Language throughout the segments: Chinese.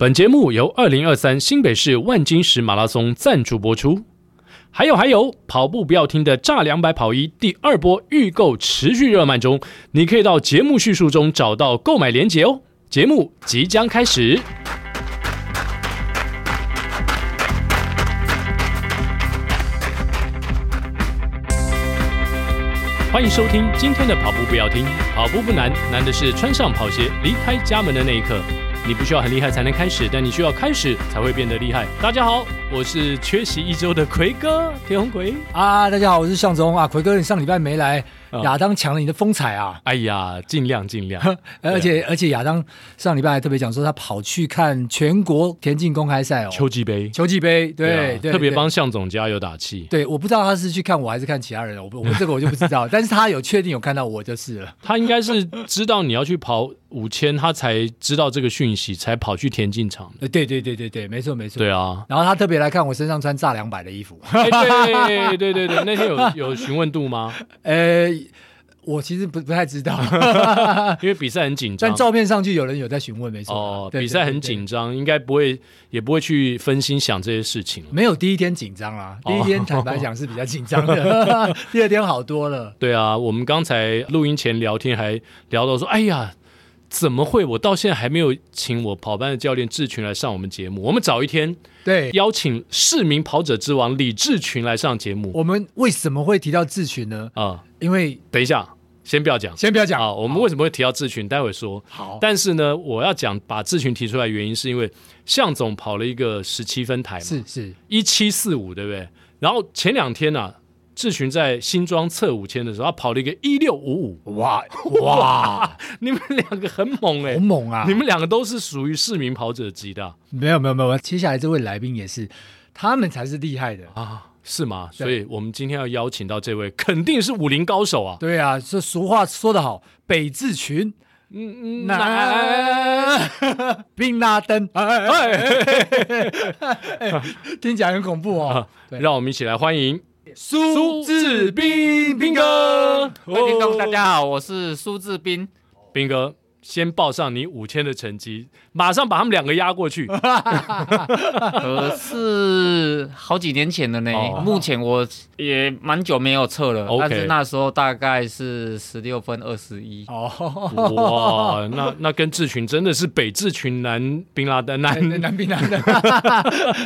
本节目由二零二三新北市万金石马拉松赞助播出。还有还有，跑步不要停的炸两百跑衣第二波预购持续热卖中，你可以到节目叙述中找到购买链接哦。节目即将开始，欢迎收听今天的跑步不要停。跑步不难，难的是穿上跑鞋离开家门的那一刻。你不需要很厉害才能开始，但你需要开始才会变得厉害。大家好，我是缺席一周的奎哥田红奎啊！大家好，我是向总啊！奎哥，你上礼拜没来。亚当抢了你的风采啊！哎呀，尽量尽量。而 且而且，亚当上礼拜还特别讲说，他跑去看全国田径公开赛哦，秋季杯，秋季杯，对对，特别帮向总加油打气。对，我不知道他是去看我还是看其他人，我我这个我就不知道。但是他有确定有看到我就是了。他应该是知道你要去跑五千，他才知道这个讯息，才跑去田径场。对对对对对，没错没错。对啊，然后他特别来看我身上穿炸 两百的衣服。对对对对，那天有有询问度吗？呃。我其实不不太知道，因为比赛很紧张。但照片上去有人有在询问，没错。哦，比赛很紧张，应该不会，也不会去分心想这些事情。没有第一天紧张啦，第一天坦白讲是比较紧张的，第二天好多了。对啊，我们刚才录音前聊天还聊到说，哎呀，怎么会？我到现在还没有请我跑班的教练志群来上我们节目。我们早一天对邀请市民跑者之王李志群来上节目。我们为什么会提到志群呢？啊，因为等一下。先不要讲，先不要讲啊！我们为什么会提到志群？待会说。好，但是呢，我要讲把志群提出来的原因，是因为向总跑了一个十七分台嘛，是是一七四五，对不对？然后前两天呢、啊，志群在新庄测五千的时候，他跑了一个一六五五，哇 哇！你们两个很猛哎、欸，很猛啊！你们两个都是属于市民跑者级的、啊，没有没有没有。接下来这位来宾也是，他们才是厉害的啊。是吗？所以我们今天要邀请到这位，肯定是武林高手啊！对啊，这俗话说得好，北志群，嗯嗯，南宾 拉登，听起来很恐怖哦。让我们一起来欢迎苏志斌，斌哥。各位听众大家好，我是苏志斌，斌哥。先报上你五千的成绩，马上把他们两个压过去。可是好几年前的呢，哦、目前我也蛮久没有测了。哦、但是那时候大概是十六分二十一。哦，哇，那那跟志群真的是北志群南宾拉丹南南宾拉登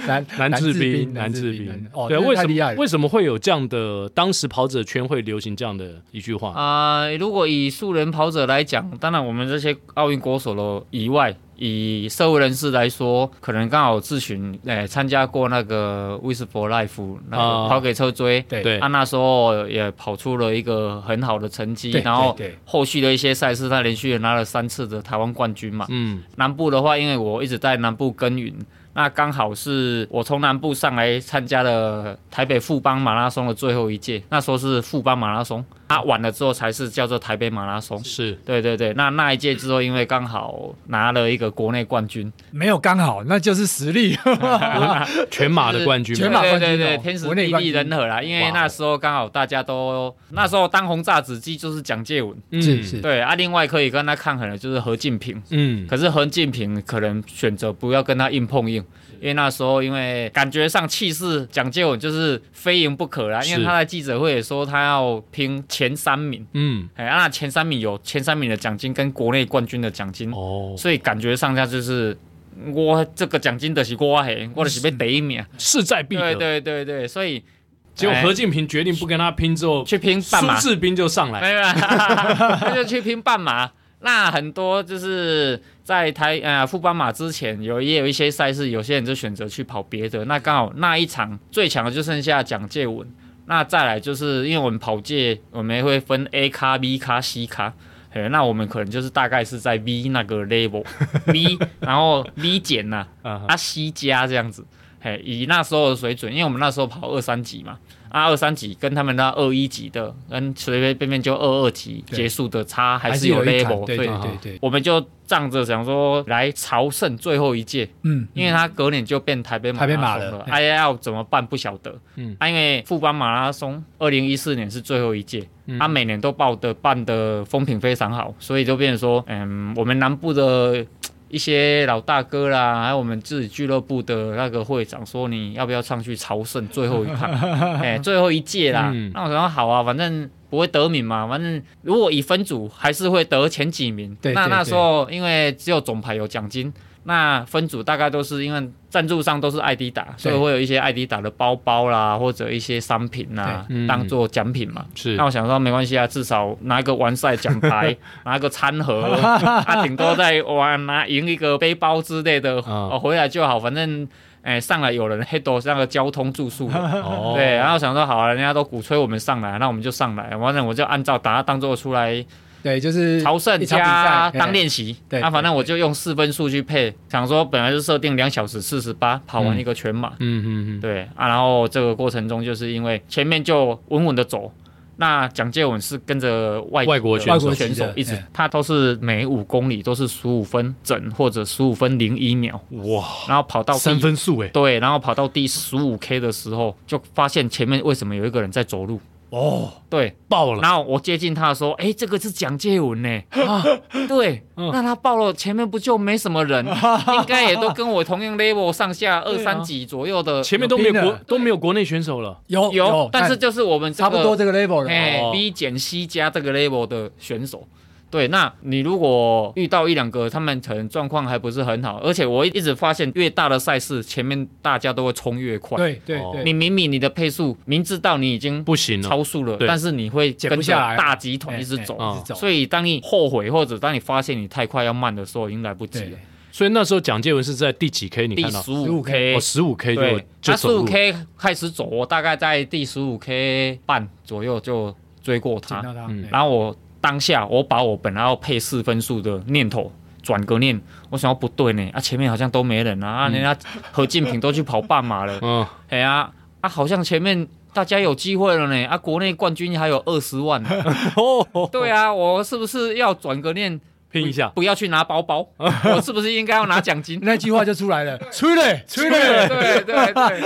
南南志彬南志彬。哦，对，为什么为什么会有这样的？当时跑者圈会流行这样的一句话啊、呃？如果以素人跑者来讲，当然我们这些。奥运国手的以外，以社会人士来说，可能刚好咨询诶参加过那个 With for Life 那个跑给车追，啊、对对，他那时候也跑出了一个很好的成绩，然后后续的一些赛事，他连续拿了三次的台湾冠军嘛。嗯，南部的话，因为我一直在南部耕耘。那刚好是我从南部上来参加了台北富邦马拉松的最后一届，那时候是富邦马拉松，啊，晚了之后才是叫做台北马拉松。是，对对对。那那一届之后，因为刚好拿了一个国内冠军，没有刚好，那就是实力，全马的冠军。全马冠军，对对对，天时地利人和啦。因为那时候刚好大家都那时候当红炸子鸡就是蒋介文，是是。对啊，另外可以跟他抗衡的就是何敬平，嗯，可是何敬平可能选择不要跟他硬碰硬。因为那时候，因为感觉上气势，蒋介文就是非赢不可啦。因为他在记者会也说，他要拼前三名。嗯，哎，那前三名有前三名的奖金跟国内冠军的奖金。哦，所以感觉上下就是我这个奖金的是我嘿，我的是被第一名，势在必得。对对对对，所以结果何敬平决定不跟他拼之后，去拼半马，苏志斌就上来，对吧？他就去拼半马。那很多就是在台呃富邦马之前有也有一些赛事，有些人就选择去跑别的。那刚好那一场最强的就剩下蒋介文。那再来就是因为我们跑界我们会分 A 咖、B 咖、C 咖，嘿，那我们可能就是大概是在 V 那个 level，V 然后 V 减呐，啊 C 加这样子，嘿，以那时候的水准，因为我们那时候跑二三级嘛。啊，二三级跟他们那二一级的，跟随随便便就二二级结束的差还是有 level，对对。对对，我们就仗着想说来朝圣最后一届，嗯，因为他隔年就变台北马拉松了，哎呀要怎么办不晓得，嗯，啊因为富邦马拉松二零一四年是最后一届，他每年都报的办的风评非常好，所以就变成说，嗯，我们南部的。一些老大哥啦，还有我们自己俱乐部的那个会长说，你要不要上去朝圣最后一趟？哎，最后一届啦。嗯、那我说好啊，反正不会得名嘛，反正如果以分组还是会得前几名。对，那那时候因为只有总排有奖金。那分组大概都是因为赞助商都是艾迪达，所以会有一些艾迪达的包包啦，或者一些商品呐，嗯、当做奖品嘛。是。那我想说没关系啊，至少拿一个完赛奖牌，拿一个餐盒，啊顶多再玩拿赢一个背包之类的，哦，回来就好。反正，哎、欸，上来有人黑多那个交通住宿，哦、对。然后想说好啊，人家都鼓吹我们上来，那我们就上来。反正我就按照把它当做出来。对，就是朝圣加当练习。对，那反正我就用四分数去配，想说本来是设定两小时四十八跑完一个全马。嗯嗯嗯。对啊，然后这个过程中就是因为前面就稳稳的走，那蒋介文是跟着外外国选手选手一直，他都是每五公里都是十五分整或者十五分零一秒。哇！然后跑到三分数哎。对，然后跑到第十五 K 的时候，就发现前面为什么有一个人在走路。哦，对，爆了。然后我接近他的时候，哎，这个是蒋介文呢。啊，对，那他爆了，前面不就没什么人？应该也都跟我同样 level 上下二三级左右的，前面都没有国都没有国内选手了。有有，但是就是我们差不多这个 level 的，B 减 C 加这个 level 的选手。对，那你如果遇到一两个，他们可能状况还不是很好，而且我一直发现，越大的赛事，前面大家都会冲越快。对对对，你明明你的配速明知道你已经不行了，超速了，但是你会跟着大集团一直走，一直走。所以当你后悔或者当你发现你太快要慢的时候，已经来不及了。所以那时候蒋介文是在第几 K？你看到？第十五 K，十五 K 就他十五 K 开始走，我大概在第十五 K 半左右就追过他，然后我。当下我把我本来要配四分数的念头转个念，我想要不对呢啊，前面好像都没人啊，嗯、啊人家何建平都去跑半马了，嗯，哎呀啊，好像前面大家有机会了呢啊，国内冠军还有二十万，对啊，我是不是要转个念？拼一下，不要去拿包包，我是不是应该要拿奖金？那句话就出来了，吹嘞，吹嘞，对对对。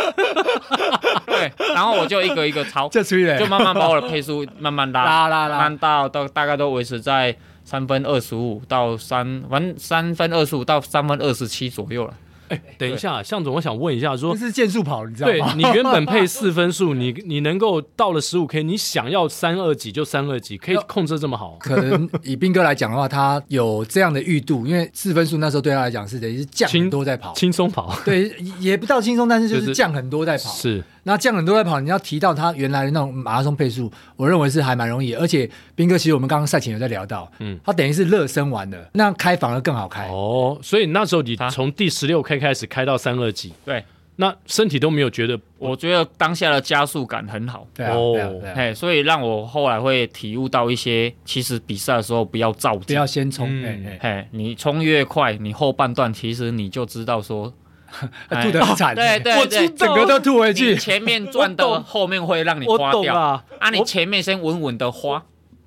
对，然后我就一个一个抄，就吹嘞，就慢慢把我的配速慢慢拉，拉拉拉，到到大概都维持在三分二十五到三，反正三分二十五到三分二十七左右了。哎，等一下，向总，我想问一下，说这是健速跑，你知道吗？对，你原本配四分数，你你能够到了十五 K，你想要三二几就三二几，可以控制这么好？可能以斌哥来讲的话，他有这样的预度，因为四分数那时候对他来讲是等于是降很多在跑，轻松跑，对，也不到轻松，但是就是降很多在跑，是。那降很多在跑，你要提到他原来的那种马拉松配速，我认为是还蛮容易。而且斌哥，其实我们刚刚赛前有在聊到，嗯，他等于是热身完的，那开反而更好开哦。所以那时候你从第十六 K 开始开到三二几，对，那身体都没有觉得？我觉得当下的加速感很好，对啊，对啊，对啊，嘿，所以让我后来会体悟到一些，其实比赛的时候不要着急，不要先冲，嘿，你冲越快，你后半段其实你就知道说。吐的很惨，对对对，整个都吐回去。前面赚的后面会让你花掉啊！啊，你前面先稳稳的花，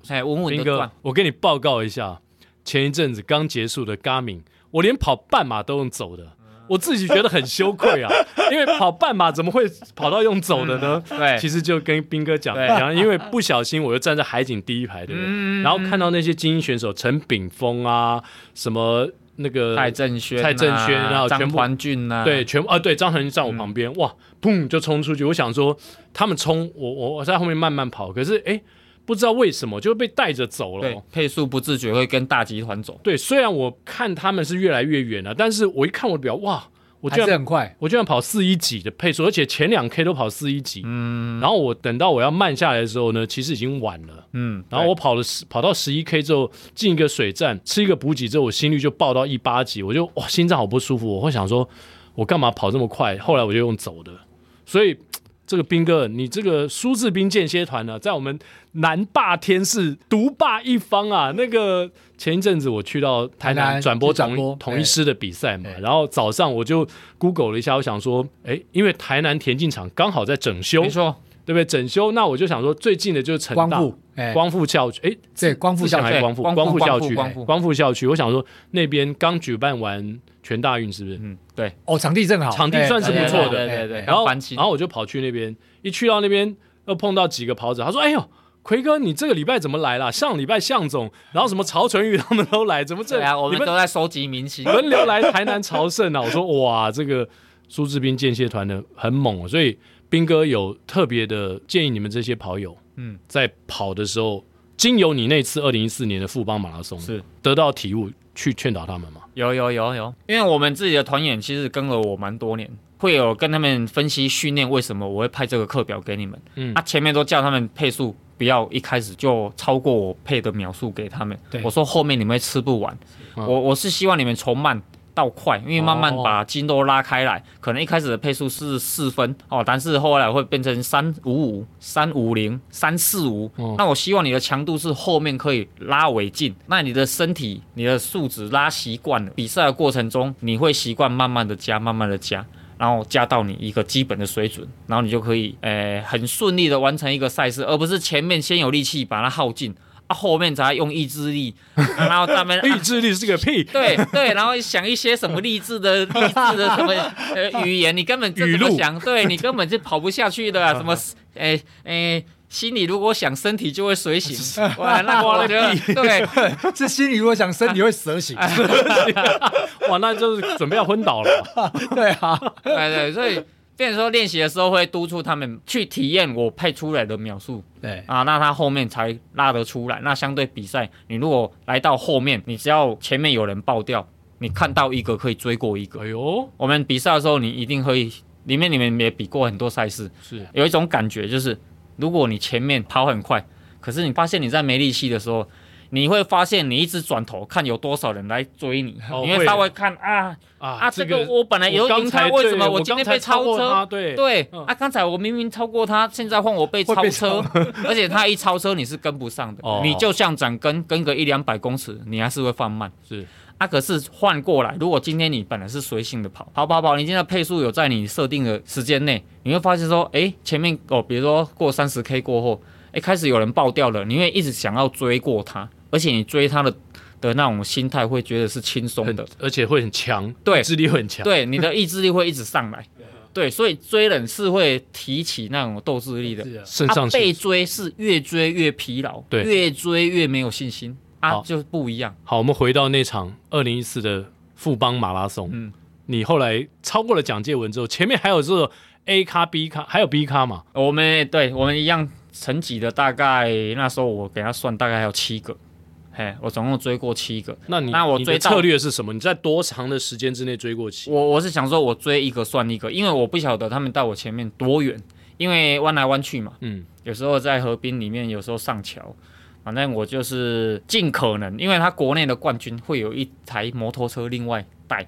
哎，稳稳的赚。我给你报告一下，前一阵子刚结束的 Garmin，我连跑半马都用走的，我自己觉得很羞愧啊！因为跑半马怎么会跑到用走的呢？对，其实就跟斌哥讲然后，因为不小心我又站在海景第一排的人，然后看到那些精英选手陈炳峰啊，什么。那个蔡正轩、蔡正轩，然后张环俊呐，对，全部啊，对，张恒俊在我旁边，哇，砰就冲出去。我想说，他们冲，我我我在后面慢慢跑，可是哎，不知道为什么就被带着走了。对，配速不自觉会跟大集团走。对，虽然我看他们是越来越远了，但是我一看我的表，哇！我居然很快，我居然跑四一几的配速，而且前两 K 都跑四一几。嗯，然后我等到我要慢下来的时候呢，其实已经晚了。嗯，然后我跑了十跑到十一 K 之后，进一个水站，吃一个补给之后，我心率就爆到一八几，我就哇，心脏好不舒服。我会想说，我干嘛跑这么快？后来我就用走的，所以。这个兵哥，你这个苏志斌间歇团呢，在我们南霸天是独霸一方啊！那个前一阵子我去到台南转播同一师的比赛嘛，然后早上我就 Google 了一下，我想说，哎，因为台南田径场刚好在整修，没错，对不对？整修，那我就想说，最近的就是成大光复，光复校区，哎，对，光复校区，光复光复校区，光复校区，我想说那边刚举办完。全大运是不是？嗯，对。哦，场地正好，场地算是不错的。对对对。然后，然后我就跑去那边，一去到那边，又碰到几个跑者。他说：“哎呦，奎哥，你这个礼拜怎么来了？上礼拜向总，然后什么曹纯宇他们都来，怎么这？对啊，我们都在收集明星，轮流来台南朝圣啊！我说哇，这个苏志斌间歇团的很猛，所以斌哥有特别的建议你们这些跑友，嗯，在跑的时候，经由你那次二零一四年的富邦马拉松是得到体悟，去劝导他们吗？有有有有，因为我们自己的团员其实跟了我蛮多年，会有跟他们分析训练为什么我会派这个课表给你们，嗯，啊，前面都叫他们配速。不要一开始就超过我配的秒数给他们。对我说后面你们会吃不完。嗯、我我是希望你们从慢到快，因为慢慢把筋都拉开来。哦、可能一开始的配速是四分哦，但是后来会变成三五五、三五零、三四五。那我希望你的强度是后面可以拉尾劲。那你的身体、你的素质拉习惯了，比赛的过程中你会习惯慢慢的加，慢慢的加。然后加到你一个基本的水准，然后你就可以，诶，很顺利的完成一个赛事，而不是前面先有力气把它耗尽，啊，后面才用意志力，然后他们 意志力是个屁，对对，然后想一些什么励志的 励志的什么呃语言，你根本就怎么想，对你根本就跑不下去的，什么，诶诶。心里如果想，身体就会随行。哇，那我觉得对，是心里如果想，身体会蛇行。哇，那就是准备要昏倒了。对啊，对对，所以变成说练习的时候会督促他们去体验我配出来的秒数。对啊，那他后面才拉得出来。那相对比赛，你如果来到后面，你只要前面有人爆掉，你看到一个可以追过一个。哎呦，我们比赛的时候，你一定会里面你们也比过很多赛事，是有一种感觉就是。如果你前面跑很快，可是你发现你在没力气的时候，你会发现你一直转头看有多少人来追你，哦、你会稍微看啊啊，啊这个我本来有赢他，为什么我今天被超车？对对，嗯、啊，刚才我明明超过他，现在换我被超车，而且他一超车你是跟不上的，哦、你就像长跟跟个一两百公尺，你还是会放慢。是啊，可是换过来，如果今天你本来是随性的跑，跑跑跑，你今天的配速有在你设定的时间内，你会发现说，哎，前面哦，比如说过三十 K 过后，哎，开始有人爆掉了，你会一直想要追过他。而且你追他的的那种心态，会觉得是轻松的，而且会很强，对，意志力会很强，对，你的 意志力会一直上来，对，所以追人是会提起那种斗志力的，他被追是越追越疲劳，对，越追越没有信心啊，就不一样。好，我们回到那场二零一四的富邦马拉松，嗯，你后来超过了蒋介文之后，前面还有这个 A 咖、B 咖，还有 B 咖嘛？我们对我们一样成绩的，大概那时候我给他算，大概还有七个。嘿，我总共追过七个。那你那我追策略是什么？你在多长的时间之内追过七？我我是想说，我追一个算一个，因为我不晓得他们到我前面多远，因为弯来弯去嘛。嗯，有时候在河滨里面，有时候上桥，反正我就是尽可能，因为他国内的冠军会有一台摩托车另外带，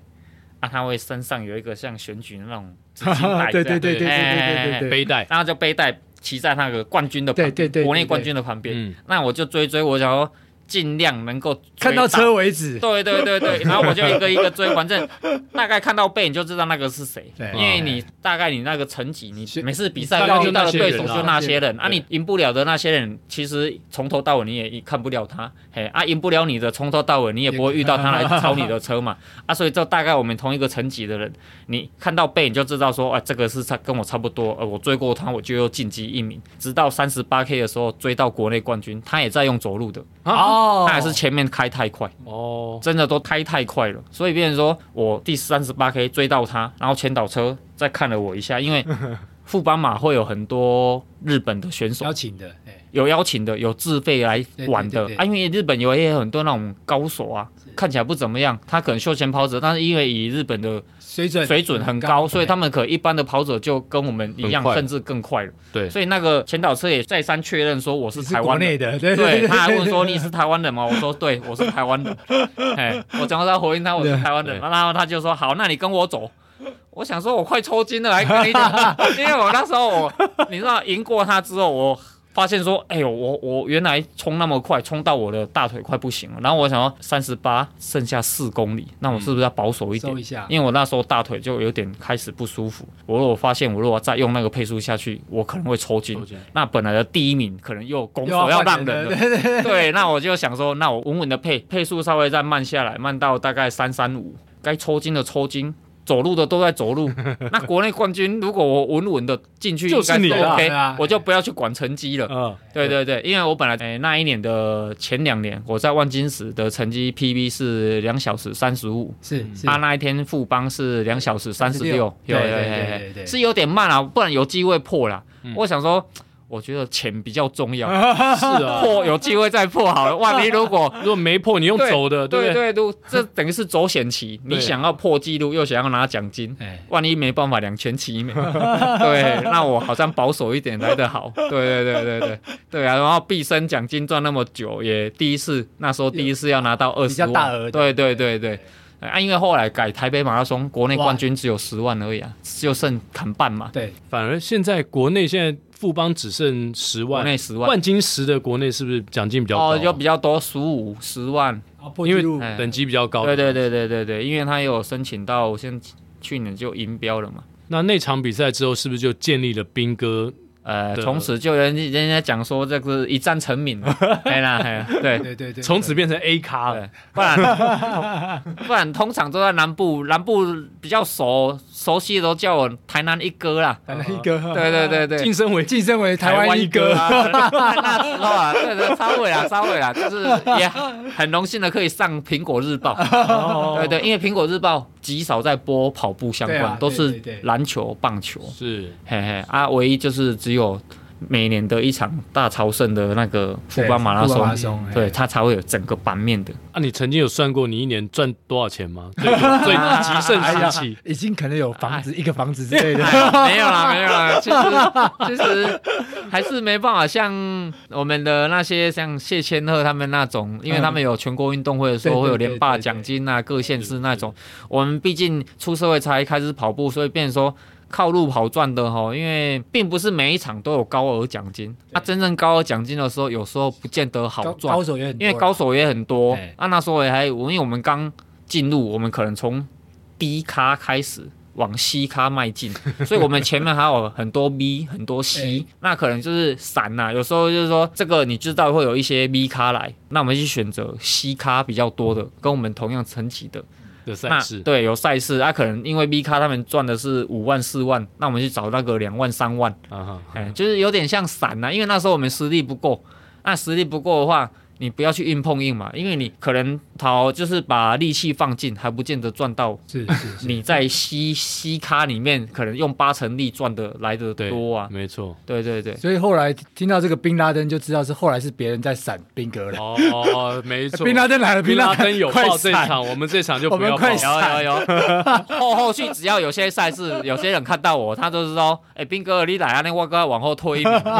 啊，他会身上有一个像选举那种自己对对对对对对对对背带，然后就背带骑在那个冠军的旁对，国内冠军的旁边。嗯，那我就追追，我想说。尽量能够看到车为止。对对对对，然后我就一个一个追，反正大概看到背你就知道那个是谁。因为你大概你那个成绩，你每次比赛遇到的对手就那些人啊，你赢不了的那些人，其实从头到尾你也看不了他。嘿啊，赢不了你的，从头到尾你也不会遇到他来超你的车嘛。啊，所以就大概我们同一个层级的人，你看到背你就知道说，啊，这个是差跟我差不多，呃，我追过他，我就又晋级一名。直到三十八 K 的时候追到国内冠军，他也在用走路的。啊。哦，他还是前面开太快哦，真的都开太快了，所以变成说我第三十八 K 追到他，然后前导车再看了我一下，因为 富邦马会有很多日本的选手。邀请的，有邀请的，有自费来玩的啊，因为日本有也有很多那种高手啊，看起来不怎么样，他可能休闲跑者，但是因为以日本的。水准水准很高，所以他们可一般的跑者就跟我们一样，甚至更快了。对，所以那个前导车也再三确认说我是台湾的。对，他还问说你是台湾人吗？我说对，我是台湾人。哎，我讲到他回应他我是台湾人，然后他就说好，那你跟我走。我想说我快抽筋了，还跟你讲，因为我那时候我你知道赢过他之后我。发现说，哎呦，我我原来冲那么快，冲到我的大腿快不行了。然后我想要，三十八剩下四公里，那我是不是要保守一点？一因为我那时候大腿就有点开始不舒服。我如果发现我如果再用那个配速下去，我可能会抽筋。那本来的第一名可能又拱手要让人了。对，对，那我就想说，那我稳稳的配配速稍微再慢下来，慢到大概三三五，该抽筋的抽筋。走路的都在走路，那国内冠军如果我稳稳的进去，就是你了 OK，啊。我就不要去管成绩了。嗯，对对对，因为我本来诶、欸、那一年的前两年，我在万金石的成绩 PB 是两小时三十五，是是。他那一天富邦是两小时三十六，对对对对对对对。是有点慢啊，不然有机会破了。嗯。我想说。我觉得钱比较重要，是啊，破有机会再破好了。万一如果 如果没破，你用走的，对不对？对对，这 等于是走险棋。你想要破纪录，又想要拿奖金，哎，万一没办法两全其美，对，那我好像保守一点来得好。对对对对对对啊，然后毕生奖金赚那么久，也第一次那时候第一次要拿到二十万，比较大额的对对对对。啊，因为后来改台北马拉松，国内冠军只有十万而已啊，就剩砍半嘛。对，反而现在国内现在富邦只剩十万，国内十万，万金石的国内是不是奖金比较高？哦，就比较多，十五、十万，因为哎等级比较高。对对对对对对，因为他也有申请到，现去年就银标了嘛。那那场比赛之后，是不是就建立了兵哥？呃，从此就人人家讲说这个一战成名了，对啦，对。对对对，从此变成 A 咖了。不然 不然通常都在南部，南部比较熟熟悉的都叫我台南一哥啦。台南一哥，对对对对，晋升为晋升为台湾一哥。那时候啊，对对，稍微啊，稍微啊，就是也很荣幸的可以上苹果日报。对对，因为苹果日报极少在播跑步相关，都是篮球、棒球。是，嘿嘿啊，唯一就是只有每年的一场大朝圣的那个富邦马拉松，对它才会有整个版面的。啊，你曾经有算过你一年赚多少钱吗？最最极盛时期，已经可能有房子一个房子之类的。没有啦，没有啦。其实其实还是没办法像我们的那些像谢千鹤他们那种，因为他们有全国运动会的时候会有连霸奖金啊，各县市那种。我们毕竟出社会才开始跑步，所以变成说。靠路跑赚的哈，因为并不是每一场都有高额奖金。啊，真正高额奖金的时候，有时候不见得好赚。高手也很多，因为高手也很多。啊，那时候也还，因为我们刚进入，我们可能从低咖开始往西咖迈进，所以我们前面还有很多 B，很多 C，那可能就是散呐。有时候就是说，这个你知道会有一些 B 咖来，那我们去选择 C 咖比较多的，跟我们同样层级的。的赛事。对，有赛事，啊，可能因为 V 咖他们赚的是五万四万，那我们去找那个两万三万，就是有点像散呐，因为那时候我们实力不够，那实力不够的话。你不要去硬碰硬嘛，因为你可能跑就是把力气放尽，还不见得赚到。是是，是，你在西西咖里面可能用八成力赚的来的多啊。没错，对对对。所以后来听到这个宾拉登，就知道是后来是别人在闪兵格了。哦哦，没错。宾拉登来了，宾拉登有报这一场，我们这场就不要报。有有有。后后续只要有些赛事，有些人看到我，他就是说：“哎，兵哥，你来啊，那我哥往后退一点。”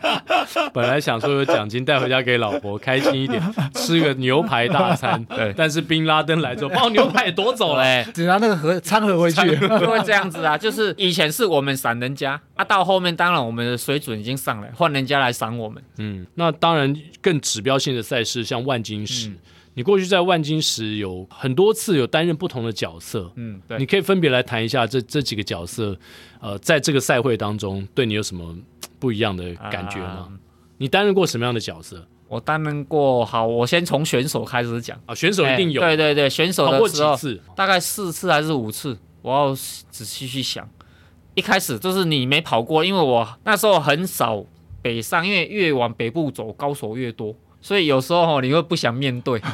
本来想说有奖金带回家给老婆，开心一点。吃个牛排大餐，对，但是宾拉登来之后，把我牛排也夺走了，欸，只拿那个盒餐盒回去，不会这样子啊。就是以前是我们闪人家啊，到后面当然我们的水准已经上来，换人家来闪我们。嗯，那当然更指标性的赛事，像万金石，嗯、你过去在万金石有很多次有担任不同的角色，嗯，对，你可以分别来谈一下这这几个角色，呃，在这个赛会当中对你有什么不一样的感觉吗？啊、你担任过什么样的角色？我担任过，好，我先从选手开始讲啊，选手一定有，欸、对对对，选手的时候大概四次还是五次，我要仔细去想。一开始就是你没跑过，因为我那时候很少北上，因为越往北部走，高手越多。所以有时候你会不想面对，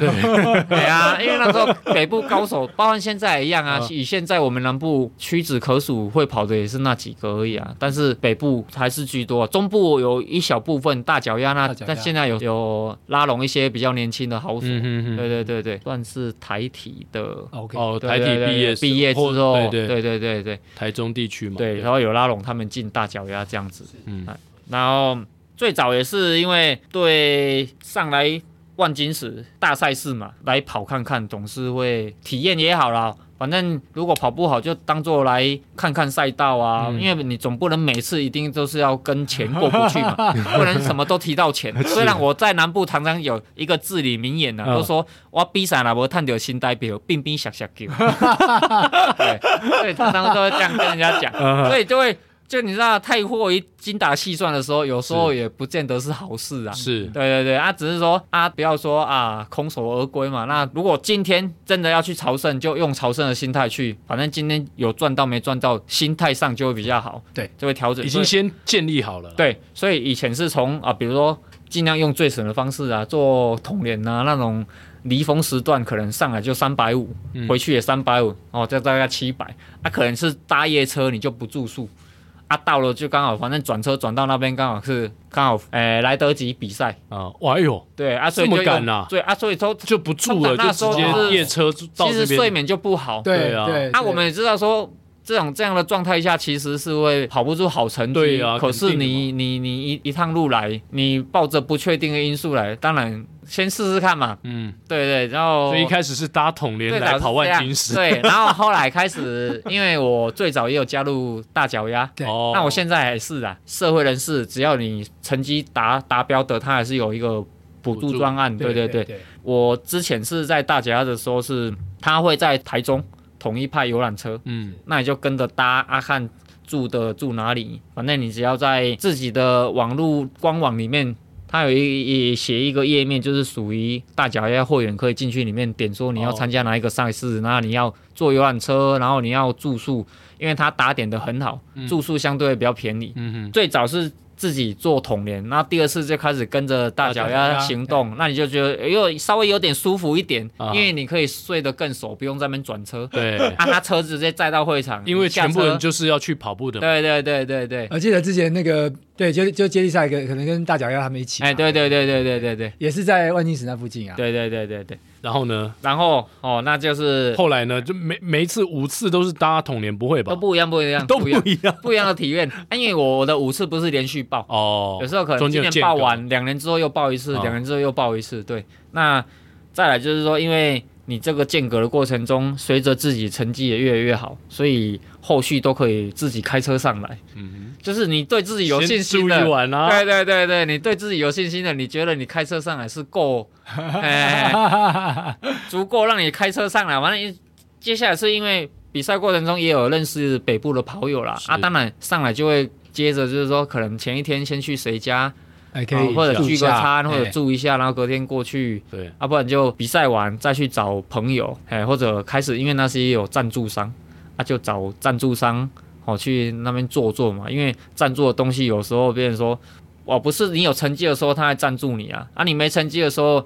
对，啊，因为那时候北部高手，包括现在也一样啊。以现在我们南部屈指可数会跑的也是那几个而已啊。但是北部还是居多，中部有一小部分大脚丫那，但现在有有拉拢一些比较年轻的好手。对对对对，算是台体的。哦，台体毕业毕业之后，对对。对对对，台中地区嘛，对，然后有拉拢他们进大脚丫这样子，嗯，然后。最早也是因为对上来万金石大赛事嘛，来跑看看，总是会体验也好啦。反正如果跑不好，就当做来看看赛道啊。嗯、因为你总不能每次一定都是要跟钱过不去嘛，不能什么都提到钱。虽然我在南部常常有一个至理名言呢、啊，都说我比赛了，我探到新代表，兵兵小小叫。对，所以常常都会这样跟人家讲，所以就会。就你知道，太过于精打细算的时候，有时候也不见得是好事啊。是，对对对，啊，只是说啊，不要说啊，空手而归嘛。那如果今天真的要去朝圣，就用朝圣的心态去，反正今天有赚到没赚到，心态上就会比较好。对，就会调整。已经先建立好了。对，所以以前是从啊，比如说尽量用最省的方式啊，做统联啊那种。离峰时段可能上来就三百五，回去也三百五，哦，这大概七百。啊，可能是搭夜车，你就不住宿，啊，到了就刚好，反正转车转到那边刚好是刚好，哎，来得及比赛。啊，哇哎呦，对啊，所以就这么赶呐，对啊，所以都就不住了，就直接夜车到这边，其实睡眠就不好，对啊，啊，我们也知道说这种这样的状态下，其实是会跑不出好成绩，对啊，可是你你你一一趟路来，你抱着不确定的因素来，当然。先试试看嘛，嗯，对对，然后所以一开始是搭统联来跑万金石，对，然后后来开始，因为我最早也有加入大脚丫，对，那我现在还是啊，社会人士，只要你成绩达达标的，他还是有一个补助专案，对对对，我之前是在大脚丫的时候是，他会在台中统一派游览车，嗯，那你就跟着搭阿汉住的住哪里，反正你只要在自己的网络官网里面。它有一写一个页面，就是属于大脚丫会员可以进去里面点说你要参加哪一个赛事，那、oh. 你要坐游览车，然后你要住宿，因为它打点的很好，嗯、住宿相对比较便宜。嗯哼，最早是。自己做统联，那第二次就开始跟着大脚丫行动，那你就觉得又稍微有点舒服一点，因为你可以睡得更熟，不用在那边转车。对，啊，他车子直接载到会场，因为全部人就是要去跑步的。对对对对对。我记得之前那个对，就就接力赛，可可能跟大脚丫他们一起。哎，对对对对对对对，也是在万金石那附近啊。对对对对对。然后呢？然后哦，那就是后来呢？就每每一次五次都是搭同年，不会吧？都不一样，不一样，都不一样，不一样的体验。因为我的五次不是连续报哦，有时候可能今年报完，两年之后又报一次，两年之后又报一次。对，那再来就是说，因为你这个间隔的过程中，随着自己成绩也越来越好，所以后续都可以自己开车上来。嗯。就是你对自己有信心的，啊、对对对对，你对自己有信心的，你觉得你开车上来是够，哎、足够让你开车上来。完了，接下来是因为比赛过程中也有认识北部的跑友啦，啊，当然上来就会接着就是说，可能前一天先去谁家，还可以、啊、或者聚个餐，或者住一下，然后隔天过去，对，啊，不然就比赛完再去找朋友，哎，或者开始，因为那些有赞助商，啊，就找赞助商。哦，去那边坐坐嘛，因为赞助的东西有时候别人说，哦，不是你有成绩的时候他还赞助你啊，啊，你没成绩的时候，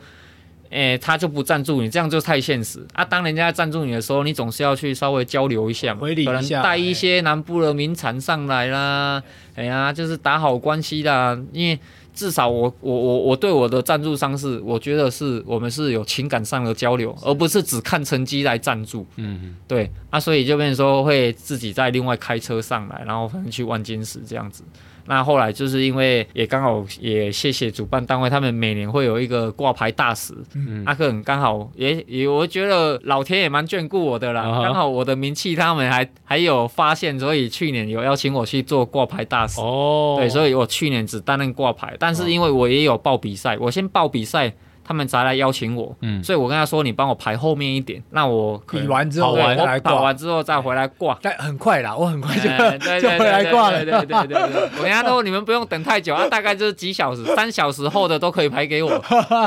诶，他就不赞助你，这样就太现实啊。当人家赞助你的时候，你总是要去稍微交流一下嘛，可能带一些南部的名产上来啦，哎呀，就是打好关系啦，因为。至少我我我我对我的赞助商是，我觉得是我们是有情感上的交流，而不是只看成绩来赞助。嗯嗯，对啊，所以就变成说会自己再另外开车上来，然后可能去万金石这样子。那后来就是因为也刚好也谢谢主办单位，他们每年会有一个挂牌大使，嗯，阿克很刚好也也我觉得老天也蛮眷顾我的啦，刚、uh. 好我的名气他们还还有发现，所以去年有邀请我去做挂牌大使哦，oh. 对，所以我去年只担任挂牌，但是因为我也有报比赛，我先报比赛。他们才来邀请我，嗯，所以我跟他说：“你帮我排后面一点，那我比完之后我跑完之后再回来挂。”但很快啦，我很快就 就回来挂了。对对对对，我跟他说：“你们不用等太久啊，大概就是几小时，三小时后的都可以排给我。”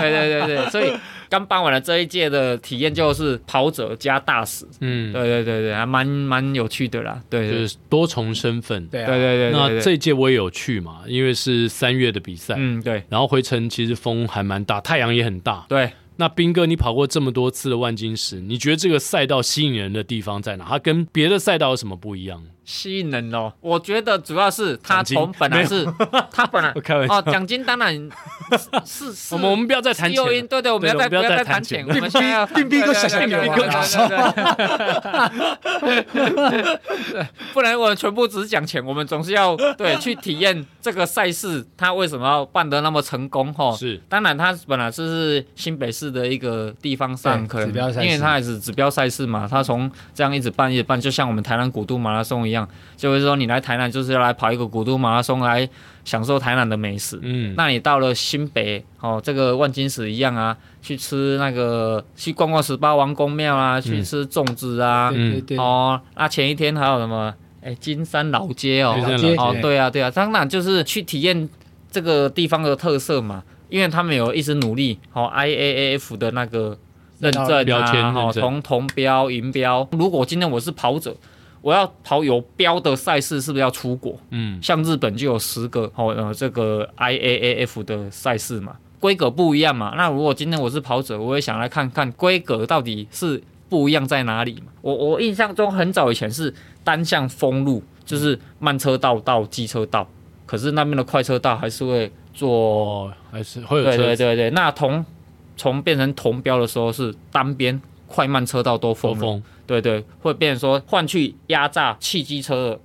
对对对对，所以。刚办完了这一届的体验，就是跑者加大使，嗯，对对对对，还蛮蛮有趣的啦，对，就是多重身份，对对对对。那这一届我也有去嘛，因为是三月的比赛，嗯，对。然后回程其实风还蛮大，太阳也很大，对。那斌哥，你跑过这么多次的万金石，你觉得这个赛道吸引人的地方在哪？它跟别的赛道有什么不一样？吸引人哦，我觉得主要是他从本来是，他本来 哦，奖金当然是是，我们我们不要再谈钱，对对，我们要再不要再谈钱，我们现在要彬彬哥想想彬哥搞笑，不然我们全部只是讲钱，我们总是要对去体验这个赛事，他为什么要办得那么成功？哈，是，当然他本来就是新北市的一个地方上可能，因为他也是指标赛事嘛，他从这样一直办一直办，就像我们台南古都马拉松一样。一样，就是说你来台南就是要来跑一个古都马拉松，来享受台南的美食。嗯，那你到了新北哦，这个万金石一样啊，去吃那个去逛逛十八王公庙啊，去吃粽子啊。嗯，对对对。哦，那前一天还有什么？哎，金山老街哦，老街哦，对啊，对啊，当然就是去体验这个地方的特色嘛，因为他们有一直努力，哦，IAAF 的那个认证啊，哦，从铜标、银标。如果今天我是跑者，我要跑有标的赛事，是不是要出国？嗯，像日本就有十个哦，呃，这个 IAAF 的赛事嘛，规格不一样嘛。那如果今天我是跑者，我也想来看看规格到底是。不一样在哪里嘛？我我印象中很早以前是单向封路，就是慢车道到机车道，可是那边的快车道还是会做，哦、还是会有。对对对对，那同从变成铜标的时候是单边快慢车道都封。封对对，会变成说换去压榨汽机车了。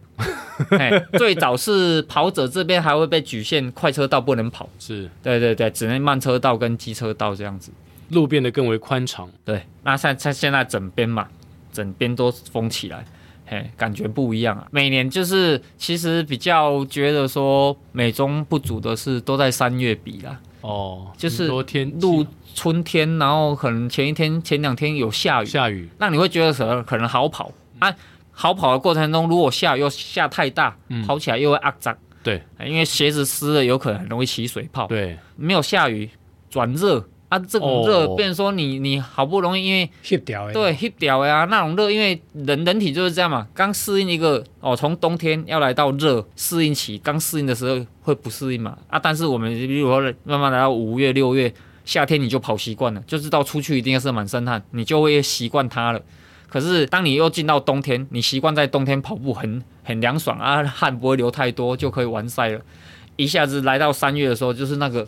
最早是跑者这边还会被局限，快车道不能跑。是对对对，只能慢车道跟机车道这样子。路变得更为宽敞，对，那现在现在整边嘛，整边都封起来，嘿，感觉不一样啊。每年就是其实比较觉得说美中不足的是都在三月比啦，哦，就是多天入春天，然后可能前一天前两天有下雨，下雨，那你会觉得什么可能好跑。啊？好跑的过程中，如果下雨又下太大，嗯、跑起来又会压脏，对，因为鞋子湿了，有可能很容易起水泡，对，没有下雨转热。啊，这种热，变成说你你好不容易，因为吸掉，对吸掉呀，那种热，因为人人体就是这样嘛，刚适应一个哦，从冬天要来到热适应期，刚适应的时候会不适应嘛，啊，但是我们比如说慢慢来到五月六月，夏天你就跑习惯了，就知道出去一定要是满身汗，你就会习惯它了。可是当你又进到冬天，你习惯在冬天跑步很很凉爽啊，汗不会流太多，就可以完赛了。一下子来到三月的时候，就是那个。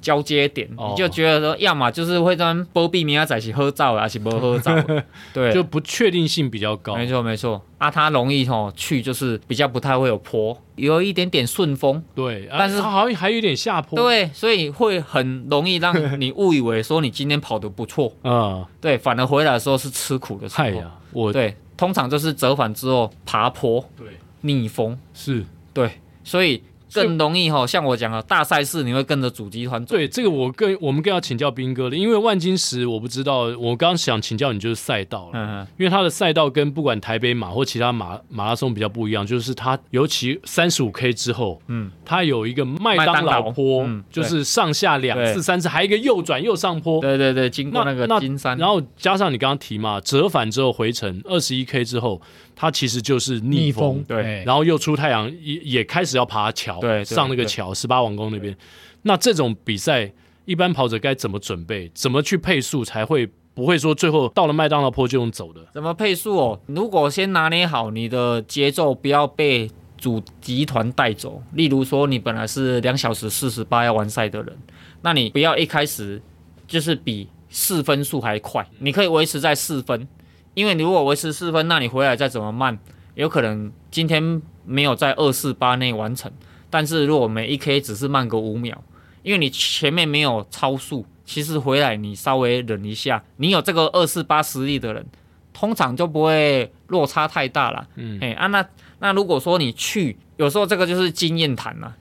交接点，你就觉得说，要么就是会在波比米亚仔一起合照，还是不合照？对，就不确定性比较高。没错，没错。啊，它容易吼去，就是比较不太会有坡，有一点点顺风。对，但是它好像还有一点下坡。对，所以会很容易让你误以为说你今天跑得不错。嗯，对，反而回来的时候是吃苦的时候。哎呀，我对，通常就是折返之后爬坡，对，逆风是，对，所以。更容易哈，像我讲的大赛事，你会跟着主集团走。对，这个我更我们更要请教兵哥了，因为万金石我不知道，我刚刚想请教你就是赛道了，嗯哼，因为它的赛道跟不管台北马或其他马马拉松比较不一样，就是它尤其三十五 K 之后，嗯，它有一个麦当劳坡，嗯、就是上下两次、三次，还有一个右转右上坡，对对对，经过那个金山，然后加上你刚刚提嘛，折返之后回程二十一 K 之后。它其实就是逆风，逆风对，然后又出太阳，也也开始要爬桥，对，上那个桥，十八王宫那边。那这种比赛，一般跑者该怎么准备？怎么去配速才会不会说最后到了麦当劳坡就用走的？怎么配速哦？如果先拿捏好你的节奏，不要被主集团带走。例如说，你本来是两小时四十八要完赛的人，那你不要一开始就是比四分速还快，你可以维持在四分。因为你如果维持四分，那你回来再怎么慢，有可能今天没有在二四八内完成。但是如果每一 K 只是慢个五秒，因为你前面没有超速，其实回来你稍微忍一下，你有这个二四八实力的人，通常就不会落差太大了。嗯，哎啊，那那如果说你去，有时候这个就是经验谈了。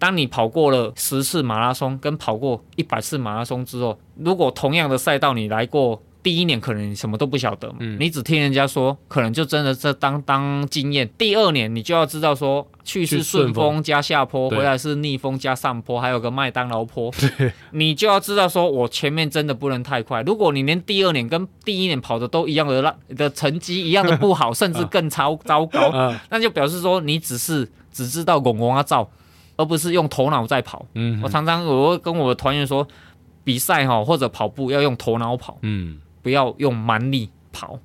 当你跑过了十次马拉松，跟跑过一百次马拉松之后，如果同样的赛道你来过。第一年可能你什么都不晓得嘛，嗯、你只听人家说，可能就真的这当当经验。第二年你就要知道说，去是顺风加下坡，回来是逆风加上坡，还有个麦当劳坡，对你就要知道说我前面真的不能太快。如果你连第二年跟第一年跑的都一样的烂的成绩一样的不好，甚至更超糟糕，那就表示说你只是只知道拱拱啊照，而不是用头脑在跑。嗯，我常常我会跟我的团员说，比赛哈或者跑步要用头脑跑。嗯。不要用蛮力跑，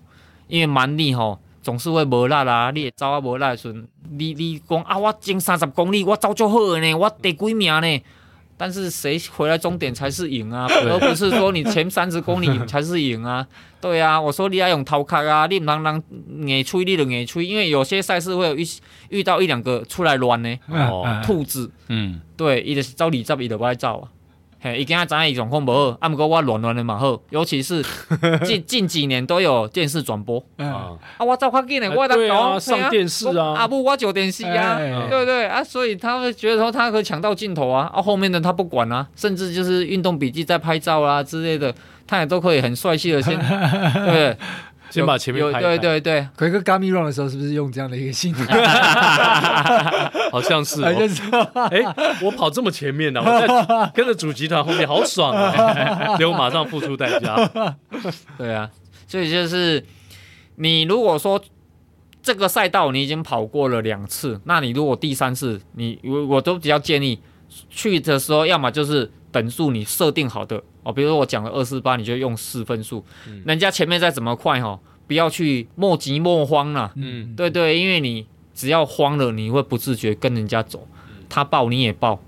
因为蛮力吼总是会无力啊。你也走啊无力的时阵，你你讲啊，我前三十公里我走就好了呢，我第几名呢？但是谁回来终点才是赢啊，而不是说你前三十公里才是赢啊。对啊，我说你要用头壳啊，你唔能让硬吹，你就硬吹，因为有些赛事会有一遇到一两个出来乱呢，哦，兔子，嗯，对，伊就是走二十，伊就不爱走啊。嘿，伊今仔知影伊状况无好，啊，毋过我乱乱的嘛好，尤其是 近近几年都有电视转播，啊，啊，我走较紧的，我当搞上电视啊，啊不，我就电视啊，对不对？啊？所以他们觉得说他可以抢到镜头啊，啊，后面的他不管啊，甚至就是运动笔记在拍照啊之类的，他也都可以很帅气的先，对，先把前面拍拍对对对，奎哥 Gummy Run 的时候是不是用这样的一个心态？好像。是哎，我跑这么前面呢、我在 跟着主集团后面，好爽啊！结果马上付出代价。对啊，所以就是你如果说这个赛道你已经跑过了两次，那你如果第三次，你我我都比较建议去的时候，要么就是等速你设定好的哦，比如说我讲了二四八，你就用四分速，嗯。人家前面再怎么快哈，不要去莫急莫慌啦。嗯，对对，因为你只要慌了，你会不自觉跟人家走，他爆你也爆。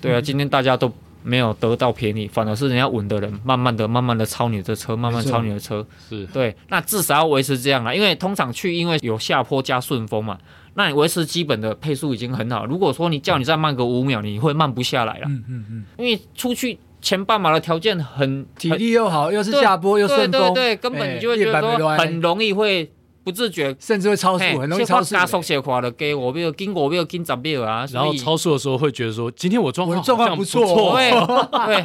对啊，今天大家都没有得到便宜，反而是人家稳的人，慢慢的、慢慢的超你的车，慢慢超你的车。是。对，那至少要维持这样啦，因为通常去因为有下坡加顺风嘛，那你维持基本的配速已经很好。如果说你叫你再慢个五秒，你会慢不下来了，嗯嗯嗯，因为出去前半马的条件很体力又好，又是下坡又顺风，对对对，根本你就会觉得说很容易会不自觉。甚至会超速，很容易超速。加速写垮了，给我没有经过，没有经十秒啊，然后超速的时候会觉得说，今天我状况我状况不不错。对 对，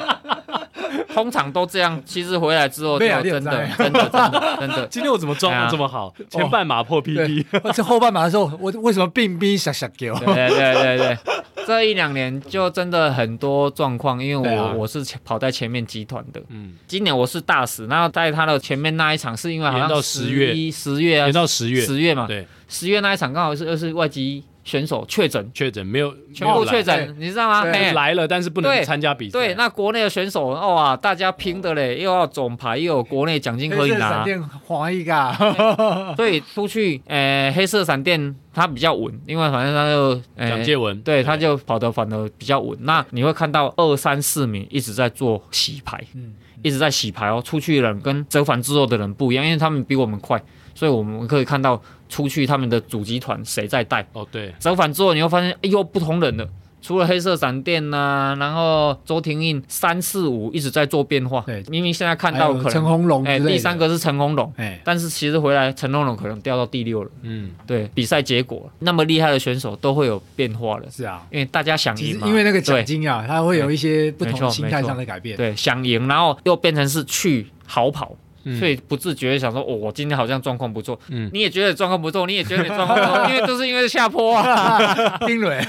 通常都这样。其实回来之后就被啊真的真的真的 真的，今天我怎么状况这么好？前半马破 PB，对，这后半马的时候，我为什么病逼傻傻给我？对对对对，这一两年就真的很多状况，因为我、啊。我是跑在前面集团的，嗯，今年我是大使，然后在他的前面那一场是因为好像延到10月。一十月啊延，到十月，十月嘛，对，十月那一场刚好是又是外籍选手确诊，确诊没有全部确诊，你知道吗？对来了，但是不能参加比赛。对，那国内的选手哇，大家拼的嘞，又要总牌，又有国内奖金可以黑色闪拿，电黄一个，所以出去，呃，黑色闪电它比较稳，因为反正他就，呃蒋介文，对，他就跑得反而比较稳。那你会看到二三四名一直在做洗牌，嗯，一直在洗牌哦。出去的人跟折返之后的人不一样，因为他们比我们快，所以我们可以看到出去他们的主集团谁在带。哦对，折返之后，你会发现，哎呦，不同人了。除了黑色闪电呐、然后周廷印三四五一直在做变化。对明明现在看到可能，陈红龙之哎，第三个是陈红龙，哎，但是其实回来陈红龙可能掉到第六了。嗯，对，比赛结果那么厉害的选手都会有变化的，是啊，因为大家想赢嘛。因为那个奖对金啊，他会有一些不同心态上的改变。对，想赢，然后又变成是去好跑，嗯所以不自觉地想说，哦，我今天好像状况不错。嗯你也觉得状况不错，你也觉得你状况不错，因为都是因为下坡啊。丁蕊，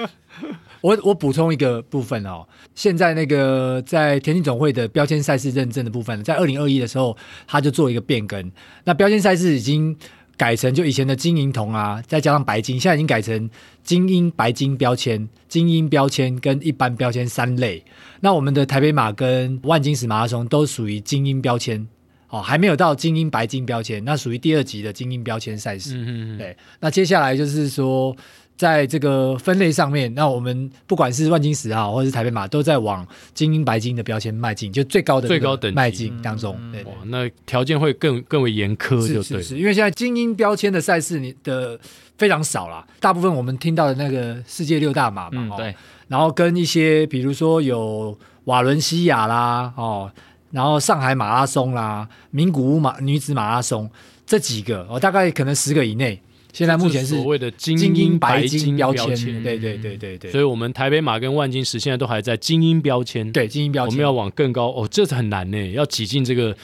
我我补充一个部分哦，现在那个在田径总会的标签赛事认证的部分，在二零二一的时候，他就做一个变更。那标签赛事已经改成就以前的金银铜啊，再加上白金，现在已经改成精英白金标签、精英标签跟一般标签三类。那我们的台北马跟万金石马拉松都属于精英标签。哦，还没有到精英白金标签，那属于第二级的精英标签赛事。嗯嗯嗯，对，那接下来就是说，在这个分类上面，那我们不管是万金石号或者是台北马，都在往精英白金的标签迈进，就最高的最高等级迈进当中。对哇，那条件会更更为严苛，就对是是是，因为现在精英标签的赛事你的非常少啦，大部分我们听到的那个世界六大马嘛，对，然后跟一些比如说有瓦伦西亚啦，哦，然后上海马拉松啦，名古屋马女子马拉松这几个，哦，大概可能十个以内。现在目前是所谓的精精英白白金标签，对对对对对，所以我们台北马跟万金石现在都还在精英标签，，对精英标签，我们要往更高哦，这是很难呢，要挤进这个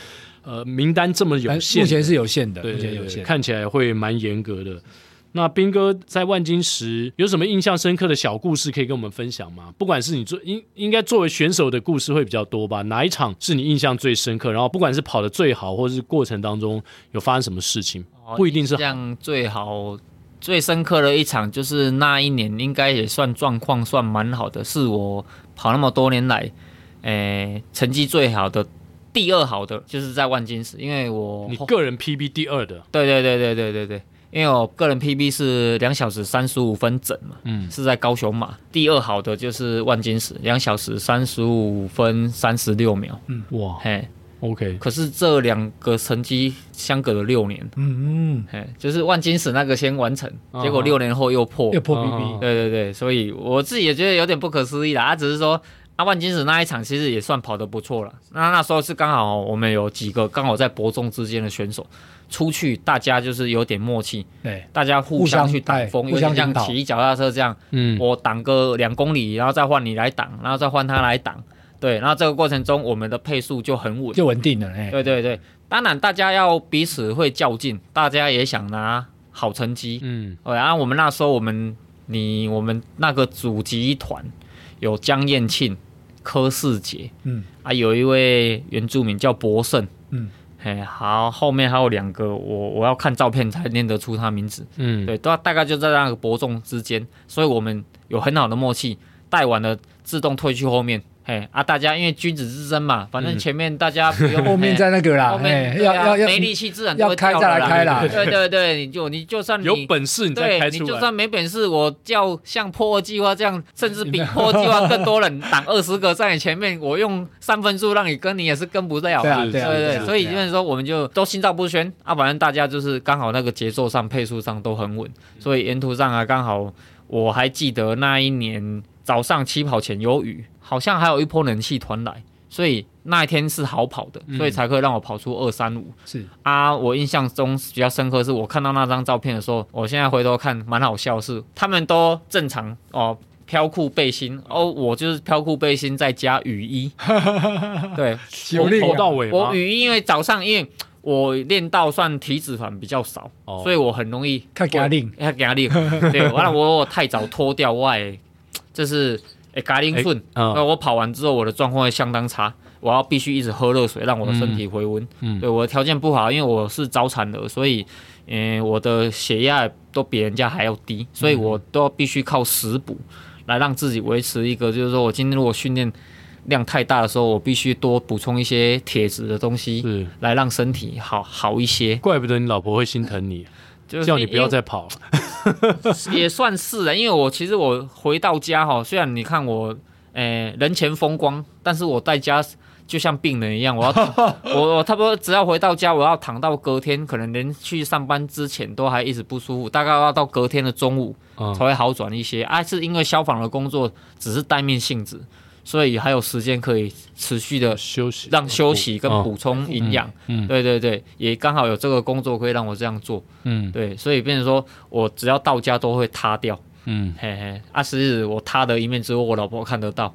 呃名单这么有限，目前是有限的，对对对，目前有限。看起来会蛮严格的。那斌哥在万金石有什么印象深刻的小故事可以跟我们分享吗？不管是你做应应该作为选手的故事会比较多吧？哪一场是你印象最深刻？然后不管是跑的最好，或者是过程当中有发生什么事情，不一定是这样最好。最深刻的一场就是那一年，应该也算状况算蛮好的，是我跑那么多年来，诶、成绩最好的第二好的，就是在万金石，因为我你个人 PB 第二的，对对对对对对对，因为我个人 PB 是两小时三十五分整嘛，嗯，是在高雄马，第二好的就是万金石，两小时三十五分三十六秒，嗯。哇。嘿，，OK，可是这两个成绩相隔了六年，嗯嗯，嘿，就是万金石那个先完成，嗯结果六年后又破，又破嗯 PB，对对对，所以我自己也觉得有点不可思议啦。他、只是说，阿、万金石那一场其实也算跑得不错了。那那时候是刚好我们有几个刚好在伯仲之间的选手出去，大家就是有点默契，对，大家互相去挡风，互相有点像骑脚踏车这样，嗯，我挡个两公里，然后再换你来挡，然后再换他来挡。对，然后这个过程中我们的配速就很稳。就稳定了，哎，对对对，当然大家要彼此会较劲，大家也想拿好成绩。嗯，然后我们那时候我们你我们那个主集团有江燕庆、柯世杰，嗯啊，有一位原住民叫博胜，嗯，嘿，好，后面还有两个，我我要看照片才念得出他名字。嗯，对，大大概就在那个伯仲之间，所以我们有很好的默契，带完了自动退去后面。哎啊，大家因为君子之争嘛，反正前面大家不用，后面在那个啦，后面要要要没力气，自然要开再来开啦。对对对，你就你就算你有本事你再开出来，你就算没本事，我叫像破二计划这样，甚至比破二计划更多人挡二十个在你前面，我用三分数让你跟，你也是跟不了。对啊，对对，所以就是说我们就都心照不宣啊，反正大家就是刚好那个节奏上、配速上都很稳，所以沿途上啊，刚好我还记得那一年早上起跑前有雨。好像还有一波冷气团来，所以那一天是好跑的，所以才可以让我跑出二三五。是啊，我印象中比较深刻是我看到那张照片的时候，我现在回头看蛮好笑，是他们都正常哦，飘裤背心哦，我就是飘裤背心再加雨衣。对，从头到尾我雨衣因为早上因为我练到算体脂肪比较少，哦、所以我很容易看压力，看压力。对，完了我我太早脱掉外，就是。哎，嘎铃顺，那我跑完之后，我的状况会相当差，我要必须一直喝热水，让我的身体回温。嗯，对，我的条件不好，因为我是早产儿，所以，嗯，我的血压都比人家还要低，所以我都必须靠食补来让自己维持一个，就是说我今天如果训练量太大的时候，我必须多补充一些铁质的东西，是来让身体好好一些。怪不得你老婆会心疼你。就叫你不要再跑了，也算是了，因为我其实我回到家哈，虽然你看我，诶、欸、人前风光，但是我在家就像病人一样，我要 我我差不多只要回到家，我要躺到隔天，可能连去上班之前都还一直不舒服，大概要到隔天的中午才会好转一些。啊，是因为消防的工作只是待命性质。所以还有时间可以持续的休息，让休息跟补充营养。嗯，对对对，也刚好有这个工作可以让我这样做。嗯，对，所以变成说我只要到家都会塌掉。嗯，嘿嘿，啊，是我塌的一面只有，我老婆看得到。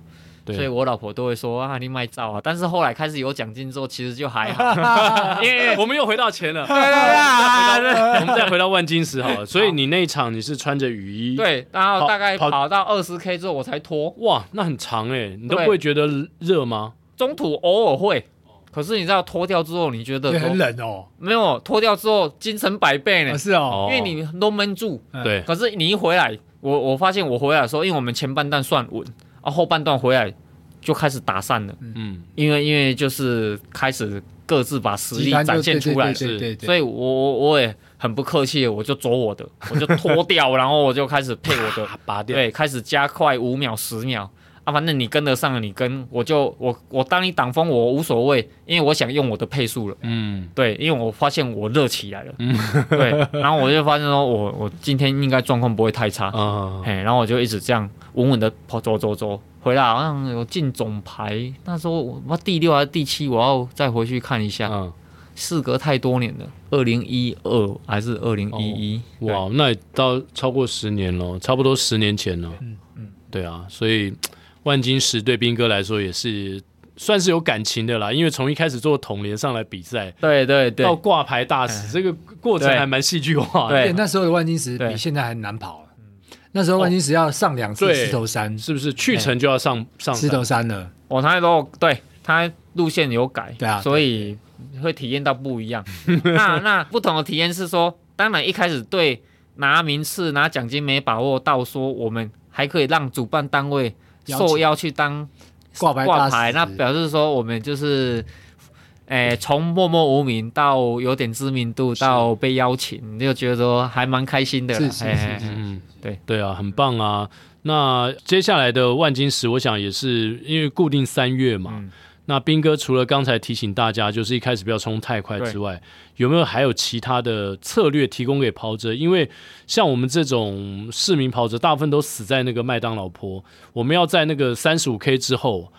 所以我老婆都会说啊，你卖照啊。但是后来开始有奖金之后，其实就还好，因为我们又回到钱了。对 我们再回到万金石好了。所以你那一场你是穿着雨衣，对，然后大概跑到二十 K 之后我才脱。哇，那很长哎，你都不会觉得热吗？中途偶尔会，可是你知道脱掉之后，你觉得很冷哦。没有脱掉之后精神百倍呢。是哦，因为你都闷住。对。可是你一回来，我我发现我回来的时候，因为我们前半段算稳，啊后半段回来。就开始打散了，嗯，因为因为就是开始各自把实力展现出来，是，所以我我我也很不客气，我就走我的，我就脱掉，然后我就开始配我的，拔掉，对，开始加快五秒十秒。啊，反正你跟得上，你跟我就我我当你挡风我无所谓，因为我想用我的配速了，嗯，对，因为我发现我热起来了，嗯，对，然后我就发现说我我今天应该状况不会太差，嗯，嘿，然后我就一直这样稳稳的跑走走走。回来好像有进总排，那时候我第六还是第七，我要再回去看一下。嗯，事隔太多年了，二零一二还是二零一一？哇，那也到超过十年了，差不多十年前了。嗯嗯，对啊，所以万金石对斌哥来说也是算是有感情的啦，因为从一开始做统联上来比赛，对对对，到挂牌大使，这个过程还蛮戏剧化。对，那时候的万金石比现在还难跑。那时候万金石要上两次石头山，是不是去程就要上上石头山了？哦他都对他路线有改，对啊，所以会体验到不一样。那 那不同的体验是说，当然一开始对拿名次拿奖金没把握到，说我们还可以让主办单位受邀去当挂牌挂牌，那表示说我们就是。诶，从默默无名到有点知名度，到被邀请，你就觉得说还蛮开心的。是是是，嗯，对对啊，很棒啊。那接下来的万金石，我想也是因为固定三月嘛。嗯、那斌哥除了刚才提醒大家，就是一开始不要冲太快之外，有没有还有其他的策略提供给跑者？因为像我们这种市民跑者，大部分都死在那个麦当劳坡，我们要在那个三十五 K 之后。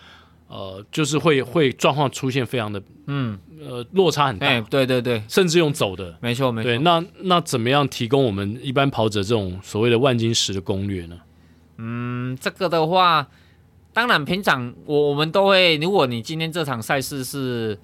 呃，就是会会状况出现非常的，嗯，呃，落差很大，欸、对对对，甚至用走的，没错没错。对，那那怎么样提供我们一般跑者这种所谓的万金石的攻略呢？嗯，这个的话，当然平常我我们都会，如果你今天这场赛事是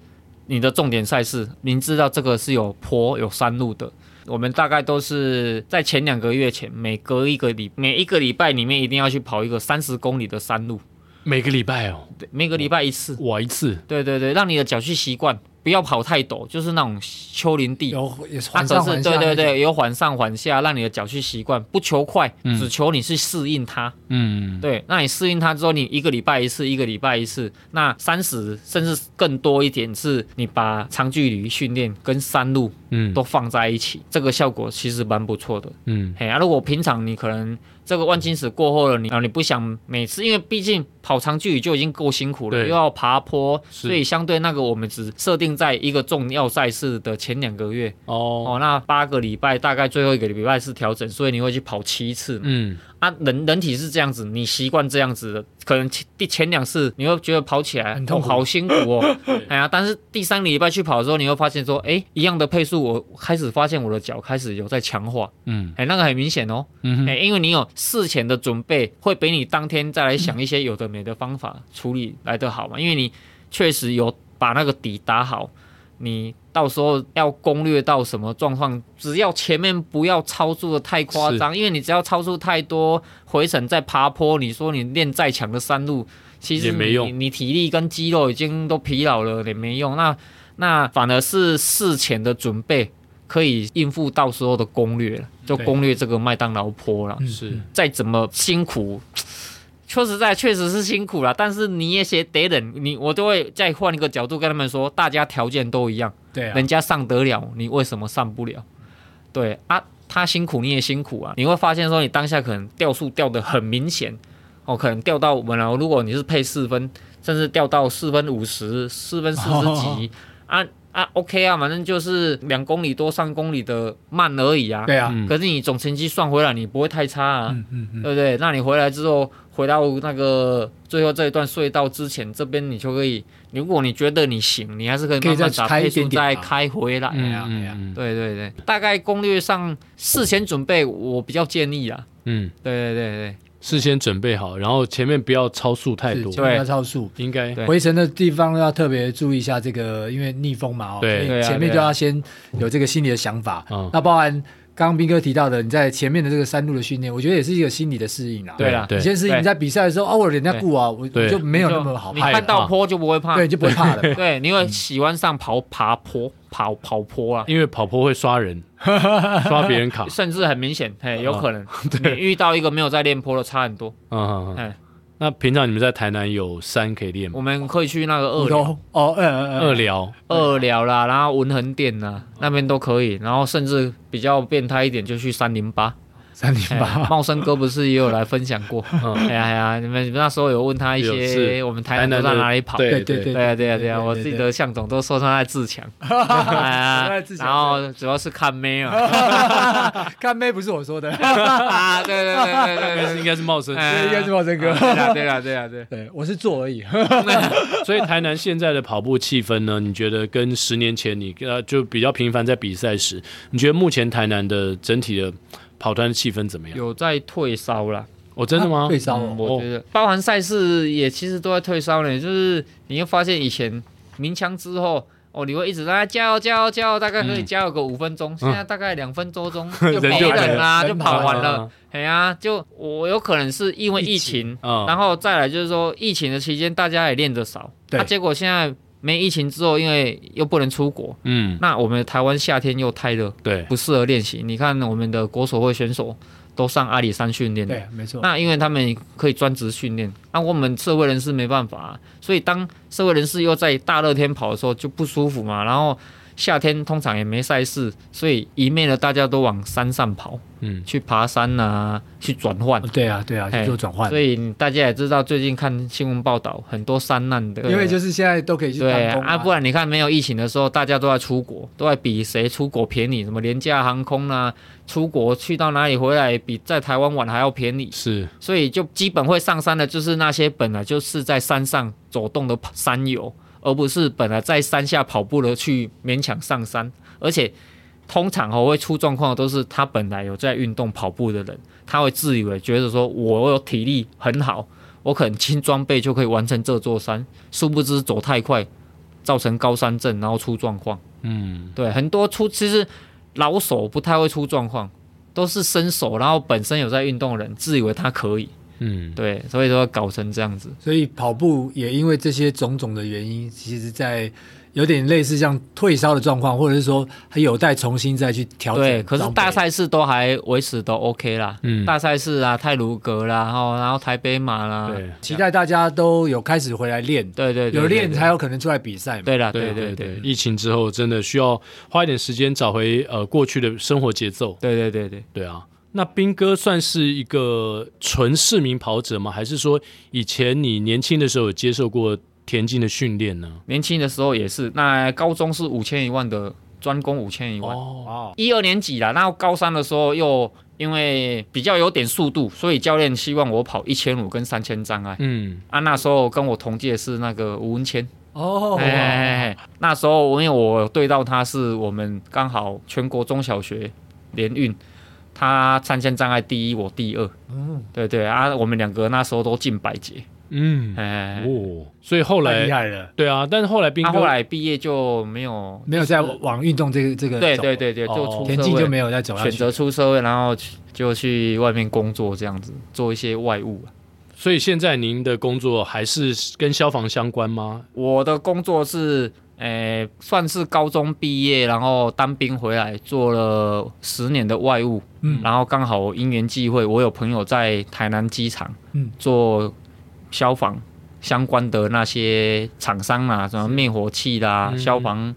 你的重点赛事，明知道这个是有坡有山路的。我们大概都是在前两个月前，每隔一个礼每一个礼拜里面一定要去跑一个三十公里的山路。每个礼拜哦，对，每个礼拜一次。我，一次。对对对，让你的脚去习惯。不要跑太陡，就是那种丘陵地，有缓上缓下，对对对，有缓上缓下，让你的脚去习惯，不求快，嗯、只求你去适应它。嗯，对，那你适应它之后，你一个礼拜一次，一个礼拜一次，那三十甚至更多一点，是你把长距离训练跟山路，嗯，都放在一起，嗯、这个效果其实蛮不错的。嗯，嘿，啊，如果平常你可能。这个万金石过后了，你啊，你不想每次，因为毕竟跑长距离就已经够辛苦了，又要爬坡，所以相对那个我们只设定在一个重要赛事的前两个月。哦哦，那八个礼拜大概最后一个礼拜是调整，所以你会去跑七次。嗯。啊，人人体是这样子，你习惯这样子的，可能前第前两次你会觉得跑起来很痛，哦，好辛苦哦。哎呀，但是第三个礼拜去跑的时候，你会发现说，哎，一样的配速，我开始发现我的脚开始有在强化。嗯，哎，那个很明显哦。嗯因为你有事前的准备，会比你当天再来想一些有的没的方法处理来得好嘛，因为你确实有把那个底打好。你到时候要攻略到什么状况？只要前面不要超速的太夸张，因为你只要超速太多，回程再爬坡，你说你练再强的山路，其实你没用，你体力跟肌肉已经都疲劳了，也没用。那那反而是事前的准备可以应付到时候的攻略，就攻略这个麦当劳坡了。是，再怎么辛苦。说实在，确实是辛苦了，但是你也写得忍，你我都会再换一个角度跟他们说，大家条件都一样，对、啊，人家上得了，你为什么上不了？对啊，他辛苦你也辛苦啊，你会发现说你当下可能掉速掉的很明显，哦，可能掉到本来如果你是配四分，甚至掉到四分五十、四分四十几、哦、啊。啊，OK 啊，反正就是两公里多、三公里的慢而已啊。对啊，可是你总成绩算回来，你不会太差啊，嗯嗯嗯、对不对？那你回来之后，回到那个最后这一段隧道之前，这边你就可以，如果你觉得你行，你还是可以慢慢打配速再开回来啊。对对对，大概攻略上事前准备，我比较建议啊。嗯，对对对对。事先准备好，然后前面不要超速太多，对，不要超速，应该。回程的地方要特别注意一下这个，因为逆风嘛，哦，对，前面就要先有这个心理的想法。嗯，那包含刚刚彬哥提到的，你在前面的这个山路的训练，我觉得也是一个心理的适应啊。对啊，你先适应，你在比赛的时候，哦，我人家顾啊，我就没有那么好，你看到坡就不会怕，对，就不会怕了。对，你会喜欢上跑爬坡。跑跑坡啊，因为跑坡会刷人，刷别人卡，甚至很明显，嘿，有可能，对，遇到一个没有在练坡的差很多。嗯，嗯，那平常你们在台南有山可以练吗？我们可以去那个二寮哦，二寮，二寮啦，然后文横店呐，那边都可以，然后甚至比较变态一点，就去三零八。三零八，茂生哥不是也有来分享过？哎呀哎呀，你们那时候有问他一些，我们台南都在哪里跑？对对对对啊对啊对啊！我记得向总都 说他在自强，然后主要是看妹啊，看妹不是我说的啊，对对对对对，应该是茂生，应该是茂生哥，对啊对啊对啊对，对我是做而已。所以台南现在的跑步气氛呢？你觉得跟十年前你呃就比较频繁在比赛时，你觉得目前台南的整体的？跑团的气氛怎么样？有在退烧了。哦，真的吗？退烧，我觉得包含赛事也其实都在退烧呢。就是你会发现以前鸣枪之后，哦，你会一直在加油加油加油，大概可以加油个五分钟。现在大概两分多钟 就没人啦，就跑完了。哎呀，就我有可能是因为疫情，然后再来就是说疫情的期间大家也练得少，那结果现在。没疫情之后，因为又不能出国，嗯，那我们台湾夏天又太热，对，不适合练习。你看我们的国手会选手都上阿里山训练，对，没错。那因为他们可以专职训练，那我们社会人士没办法，所以当社会人士又在大热天跑的时候就不舒服嘛。然后夏天通常也没赛事，所以一面呢大家都往山上跑。嗯，去爬山呐、啊，去转换。对啊，对啊，去做转换。所以大家也知道，最近看新闻报道，很多山难的。因为就是现在都可以去。对啊，不然你看没有疫情的时候，大家都在出国，都在比谁出国便宜，什么廉价航空啊，出国去到哪里回来比在台湾玩还要便宜。是。所以就基本会上山的，就是那些本来就是在山上走动的山友，而不是本来在山下跑步的去勉强上山，而且。通常哦会出状况的都是他本来有在运动跑步的人，他会自以为觉得说我有体力很好，我可能轻装备就可以完成这座山，殊不知走太快，造成高山症，然后出状况。嗯，对，很多出其实老手不太会出状况，都是新手，然后本身有在运动的人自以为他可以，嗯，对，所以说搞成这样子。所以跑步也因为这些种种的原因，其实在有点类似像退烧的状况，或者是说还有待重新再去调整。对，可是大赛事都还维持都 OK 啦。嗯，大赛事啊，泰鲁格啦，然后然后台北马啦，对，期待大家都有开始回来练。对对，对，有练才有可能出来比赛嘛。对啦，对对对对。疫情之后，真的需要花一点时间找回呃过去的生活节奏。对对对对，对啊。那斌哥算是一个纯市民跑者吗？还是说以前你年轻的时候有接受过田径的训练呢？年轻的时候也是，那高中是五千一万的专攻五千一万哦，一二年级啦，然后高三的时候又因为比较有点速度，所以教练希望我跑一千五跟三千障碍。嗯，啊，那时候跟我同届是那个吴文谦哦，哎哎哎，那时候因为我对到他是我们刚好全国中小学联运。他三千障碍第一，我第二。嗯，对对啊，我们两个那时候都进百节。嗯，哎哦，所以后来厉害了。对啊，但是后来兵哥他后来毕业就没有没有再往运动这个这个对对对对，就出田径就没有再走，选择出社会，然后就去外面工作这样子，做一些外务。所以现在您的工作还是跟消防相关吗？我的工作是。诶，算是高中毕业，然后当兵回来做了十年的外务，嗯，然后刚好因缘际会，我有朋友在台南机场，嗯，做消防相关的那些厂商啊，什么灭火器啦、嗯、消防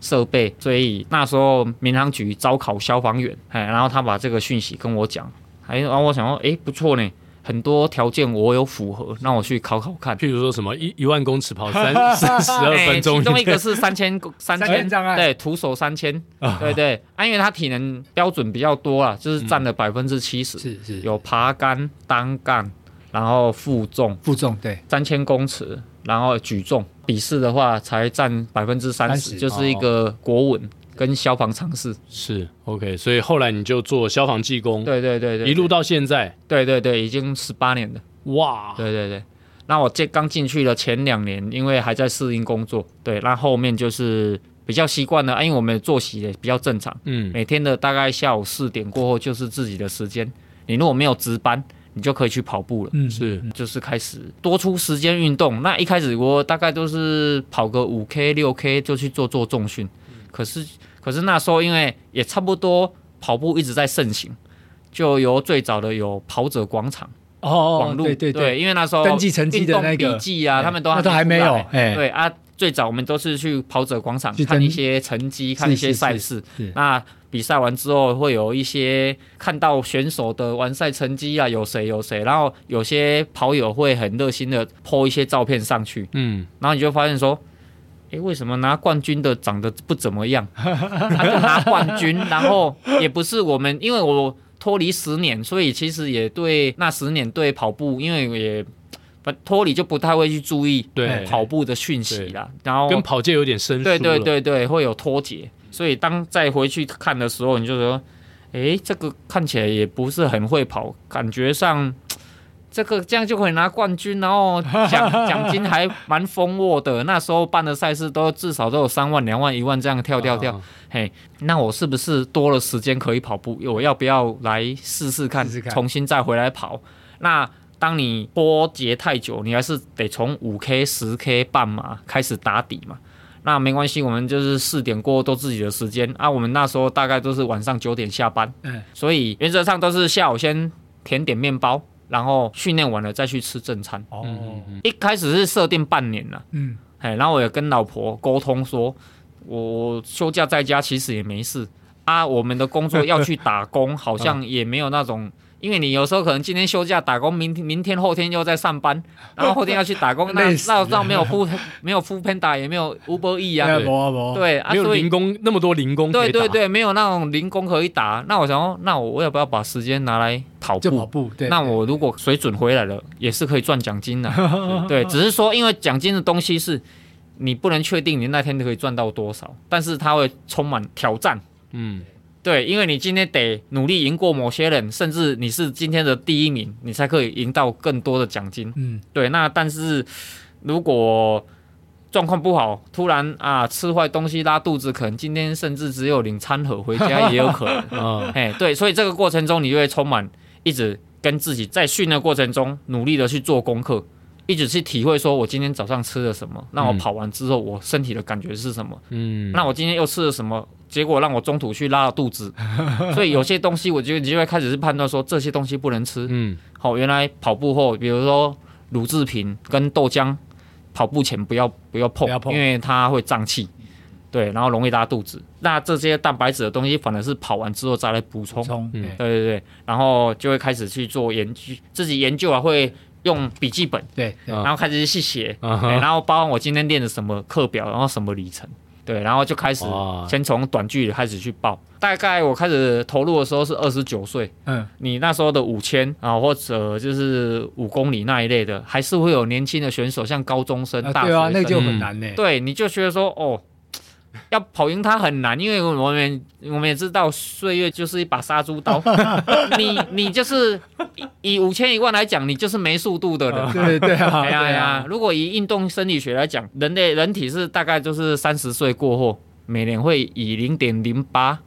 设备，所以那时候民航局招考消防员，哎，然后他把这个讯息跟我讲，哎，然后我想说，哎，不错呢。很多条件我有符合，让我去考考看。譬如说什么一一万公尺跑三 三十二分钟，其中一个是三千三千障碍，对，徒手三千，对对。啊，因为他体能标准比较多啦，就是占了百分之七十，是是，有爬杆、单杠，然后负重，负重对，三千公尺，然后举重。笔试的话才占百分之三十，就是一个国文。跟消防尝试是 OK，所以后来你就做消防技工，对对对对，一路到现在，对对对，已经十八年了，哇，对对对。那我这刚进去的前两年，因为还在适应工作，对，那后面就是比较习惯了，啊，因为我们的作息也比较正常，嗯，每天的大概下午四点过后就是自己的时间，你如果没有值班，你就可以去跑步了，嗯，是，就是开始多出时间运动。那一开始我大概都是跑个五 K 六 K 就去做做重训，可是。可是那时候，因为也差不多跑步一直在盛行，就由最早的有跑者广场哦，网路对对对，因为那时候登记成绩的那个。笔记啊，他们都都还没有，对啊，最早我们都是去跑者广场看一些成绩，看一些赛事。那比赛完之后，会有一些看到选手的完赛成绩啊，有谁有谁，然后有些跑友会很热心的 po 一些照片上去，嗯，然后你就发现说。诶，为什么拿冠军的长得不怎么样？他 就拿冠军，然后也不是我们，因为我脱离十年，所以其实也对那十年对跑步，因为也脱离就不太会去注意对跑步的讯息啦。然后跟跑界有点生疏，对对对对，会有脱节。所以当再回去看的时候，你就说，诶，这个看起来也不是很会跑，感觉上。这个这样就可以拿冠军，然后奖 奖金还蛮丰沃的。那时候办的赛事都至少都有三万、两万、一万这样跳跳跳。嘿，那我是不是多了时间可以跑步？我要不要来试试看，试试看重新再回来跑？那当你波节太久，你还是得从五 K、十 K 半马开始打底嘛。那没关系，我们就是四点过后都自己的时间啊。我们那时候大概都是晚上九点下班，嗯，所以原则上都是下午先甜点面包。然后训练完了再去吃正餐。哦，一开始是设定半年了。嗯，哎，然后我也跟老婆沟通说，我休假在家其实也没事啊。我们的工作要去打工，好像也没有那种。因为你有时候可能今天休假打工，明天明天后天又在上班，然后后天要去打工，那那那 没有付没有付 Panda 也没有 Uber E 啊，对啊，没有零工那么多零工，对对对，没有那种零工可以打。那我想说，那我我要不要把时间拿来跑步？跑步，对。那我如果水准回来了，也是可以赚奖金的。对，只是说因为奖金的东西是你不能确定你那天可以赚到多少，但是它会充满挑战。嗯。对，因为你今天得努力赢过某些人，甚至你是今天的第一名，你才可以赢到更多的奖金。嗯，对。那但是如果状况不好，突然啊吃坏东西拉肚子，可能今天甚至只有领餐盒回家也有可能。嗯，哎，对，所以这个过程中你就会充满一直跟自己在训练过程中努力的去做功课，一直去体会说我今天早上吃了什么，那我跑完之后我身体的感觉是什么？嗯，那我今天又吃了什么？结果让我中途去拉了肚子。所以有些东西，我就你就会开始是判断说这些东西不能吃。嗯，好，原来跑步后，比如说乳制品跟豆浆。跑步前不要不要碰，不要碰，因为它会胀气，对，然后容易拉肚子。那这些蛋白质的东西，反而是跑完之后再来补充。充，嗯，对对对，然后就会开始去做研究，自己研究啊，会用笔记本，对，对然后开始去写，嗯，然后包括我今天练的什么课表，然后什么里程。对，然后就开始先从短距离开始去报。大概我开始投入的时候是二十九岁。嗯，你那时候的五千啊，或者就是五公里那一类的，还是会有年轻的选手，像高中生、大学生。对啊，那就很难呢。对，你就觉得说哦。要跑赢他很难，因为我们我们也知道岁月就是一把杀猪刀，你你就是以五千一万来讲，你就是没速度的人。对 对啊，哎呀哎呀，如果以运动生理学来讲，人类人体是大概就是三十岁过后，每年会以零点零八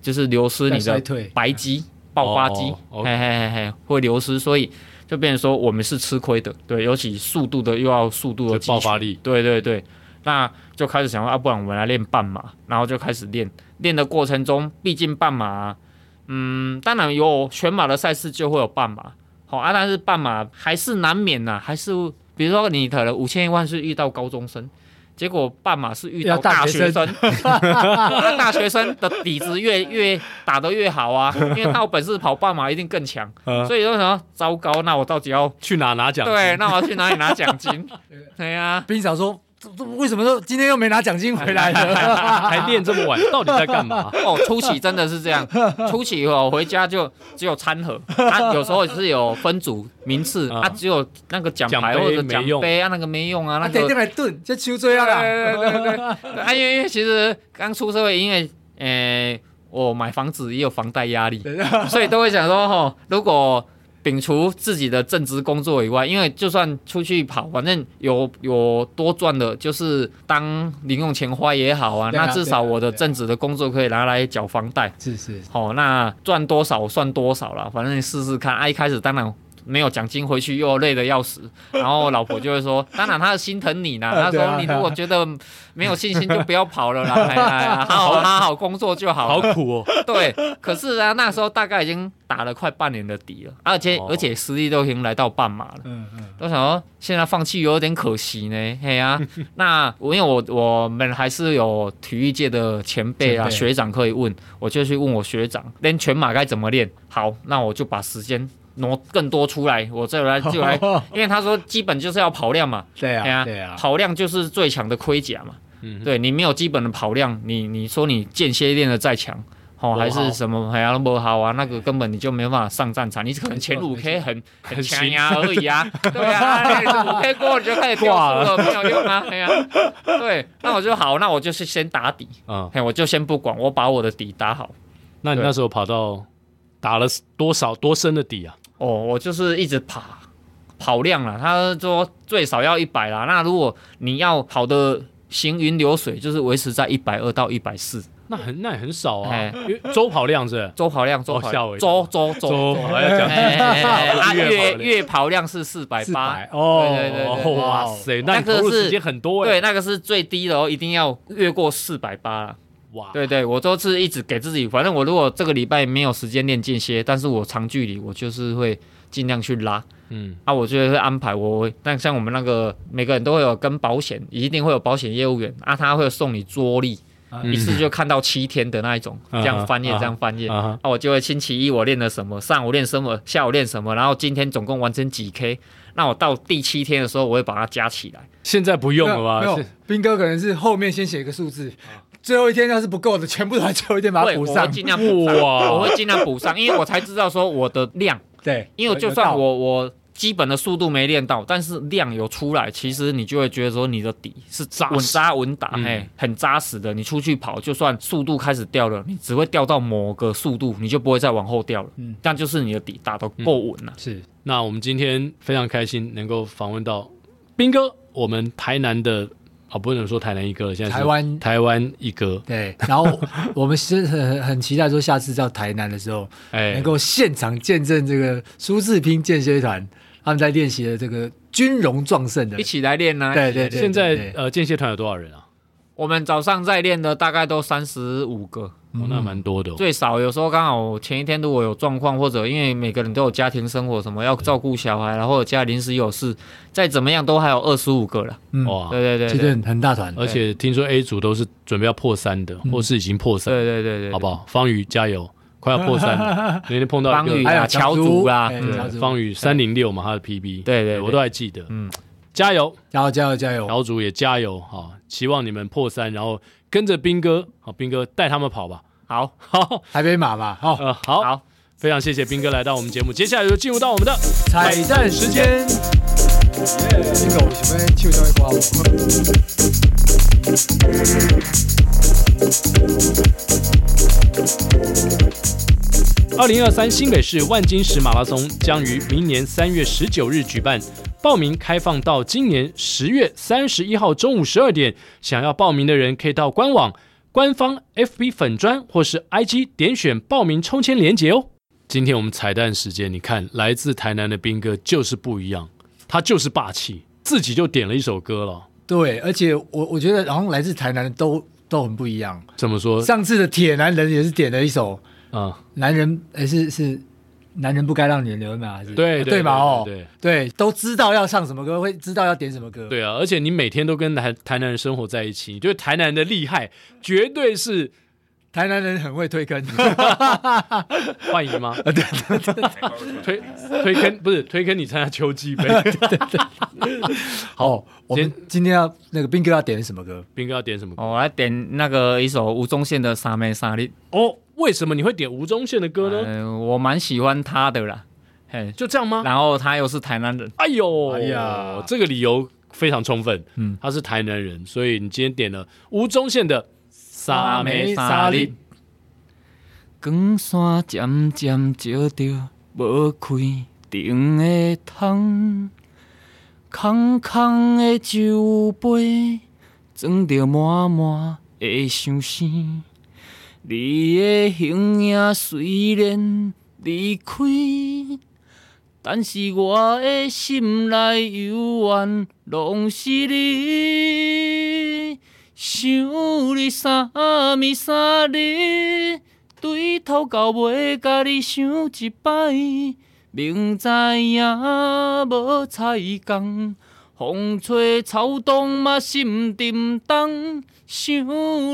就是流失你的白肌、爆发肌，嘿嘿嘿嘿，会流失，所以就变成说我们是吃亏的。对，尤其速度的又要速度的爆发力，对对对。那就开始想说，啊，不然我们来练半马，然后就开始练。练的过程中，毕竟半马，嗯，当然有全马的赛事就会有半马，好啊，但是半马还是难免呐，还是比如说你可能五千一万是遇到高中生，结果半马是遇到大学生，那大学生的底子越越打得越好啊，因为他有本事跑半马一定更强，所以说什么糟糕，那我到底要去哪拿奖金？对，那我要去哪里拿奖金？对呀、啊，冰嫂说。为什么说今天又没拿奖金回来了？还练这么晚，到底在干嘛？哦，初期真的是这样。初期我回家就只有餐盒，啊，有时候是有分组名次，啊，只有那个奖牌或者奖杯啊，那个没用啊，那个。来炖，这样啊。对对对对。啊，因为因为其实刚出社会，因为呃，我买房子也有房贷压力，所以都会想说，哦，如果。摒除自己的正职工作以外，因为就算出去跑，反正有有多赚的，就是当零用钱花也好啊。啊那至少我的正职的工作可以拿来缴房贷。是是。好，那赚多少算多少了，反正你试试看。啊，一开始当然。没有奖金回去又累得要死，然后老婆就会说：“当然他是心疼你呢。”他说：“你如果觉得没有信心，就不要跑了啦，好好好好工作就好。”好苦哦。对，可是啊，那时候大概已经打了快半年的底了，而且、哦、而且实力都已经来到半马了。嗯嗯。都想说，现在放弃有点可惜呢。嘿呀、啊，那我因为我我们还是有体育界的前辈啊学长可以问，我就去问我学长练全马该怎么练。好，那我就把时间。挪更多出来，我这来 就来，因为他说基本就是要跑量嘛，对啊，对啊，跑量就是最强的盔甲嘛，嗯，对你没有基本的跑量，你你说你间歇练的再强，哦，还是什么还要不好啊，那个根本你就没办法上战场，你可能前五 K 很很强呀而已啊，对啊，五 K 过就开始挂了，没有用啊，对啊，对，那我就好，那我就是先打底，嗯，我就先不管，我把我的底打好。那你那时候跑到打了多少多深的底啊？哦，我就是一直爬，跑量了。他说最少要一百啦。那如果你要跑的行云流水，就是维持在一百二到一百四。那很那也很少啊。因为周跑量是周跑量，周跑量，周周周周。啊，月月跑量是四百八。哦，对对对。哇塞，那个是很多。对，那个是最低的哦，一定要越过四百八。哇，对对，我都是一直给自己，反正我如果这个礼拜没有时间练间歇，但是我长距离我就是会尽量去拉，嗯，啊，我就会安排我，但像我们那个每个人都会有跟保险，一定会有保险业务员啊，他会送你桌历，嗯、一次就看到七天的那一种，这样翻页，啊、这样翻页，啊，我就会星期一我练了什么，上午练什么，下午练什么，然后今天总共完成几 K，那我到第七天的时候，我会把它加起来。现在不用了吧？没有，斌哥可能是后面先写一个数字。最后一天要是不够的，全部都在最后一天把它补上。我会尽量补上，我会尽量补上，因为我才知道说我的量。对，因为就算我我基本的速度没练到，但是量有出来，其实你就会觉得说你的底是扎稳扎稳打，哎、嗯，很扎实的。你出去跑，就算速度开始掉了，你只会掉到某个速度，你就不会再往后掉了。嗯，但就是你的底打得够稳了。是。那我们今天非常开心能够访问到斌哥，我们台南的。啊，不能说台南一哥，现在台湾台湾一哥，对，然后我们是很很期待说下次到台南的时候，哎能，够现场见证这个苏志拼间歇团他们在练习的这个军容壮盛的一。起来练呢、啊。对对对现在呃间歇团有多少人啊？我们早上在练的大概都三十五个，哦，那蛮多的、哦。最少有时候刚好前一天如果有状况，或者因为每个人都有家庭生活什么要照顾小孩，然后家临时有事，再怎么样都还有二十五个了。嗯，哇，对对对其实很很大团，而且听说 A 组都是准备要破三的，或是已经破三，对对对对，好不好？方宇加油，快要破三了。那天碰到一个方宇啊，乔竹。祖啦，哎嗯。乔祖方宇三零六嘛，他的 PB，对对对。我都还记得。嗯，加油，加油加油加油！小组也加油哈！希望你们破三，然后跟着兵哥，好，兵哥带他们跑吧。好，好，台北马吧，好，呃，好，好，非常谢谢兵哥来到我们节目，接下来就进入到我们的彩蛋时间。耶，这个我想要唱什么歌哦？二零二三新北市万金石马拉松将于明年三月十九日举办，报名开放到今年十月三十一号中午十二点。想要报名的人可以到官网、官方 FB 粉砖或是 IG 点选报名抽签连结哦。今天我们彩蛋时间，你看来自台南的兵哥就是不一样，他就是霸气，自己就点了一首歌了。对，而且我我觉得好像来自台南的都都很不一样。怎么说？上次的铁男人也是点了一首啊、男人，哎是是男人不该让女人流泪吗？还是对对对嘛？哦，对对，都知道要唱什么歌，会知道要点什么歌。对啊，而且你每天都跟台台南人生活在一起，你觉得台南人的厉害，绝对是台南人很会推坑，幻怡吗？对对对，推推坑不是推坑你参加秋季杯。好，我们今天要那个斌哥要点什么歌？斌哥要点什么歌？我来点那个一首吴宗宪的《三妹三日》。哦，为什么你会点吴宗宪的歌呢？嗯，我蛮喜欢他的啦，嘿，就这样吗？然后他又是台南人，哎呦，哎呀这个理由非常充分。嗯他是台南人，所以你今天点了吴宗宪的《三妹三日》。光线渐渐照着无开灯的窗，空空的酒杯装着满满的伤心。你的形影虽然离开，但是我的心内永远拢是你。想你三暝三日。对头到尾，甲你想一摆，明知影无彩工，风吹草动嘛心沉重。想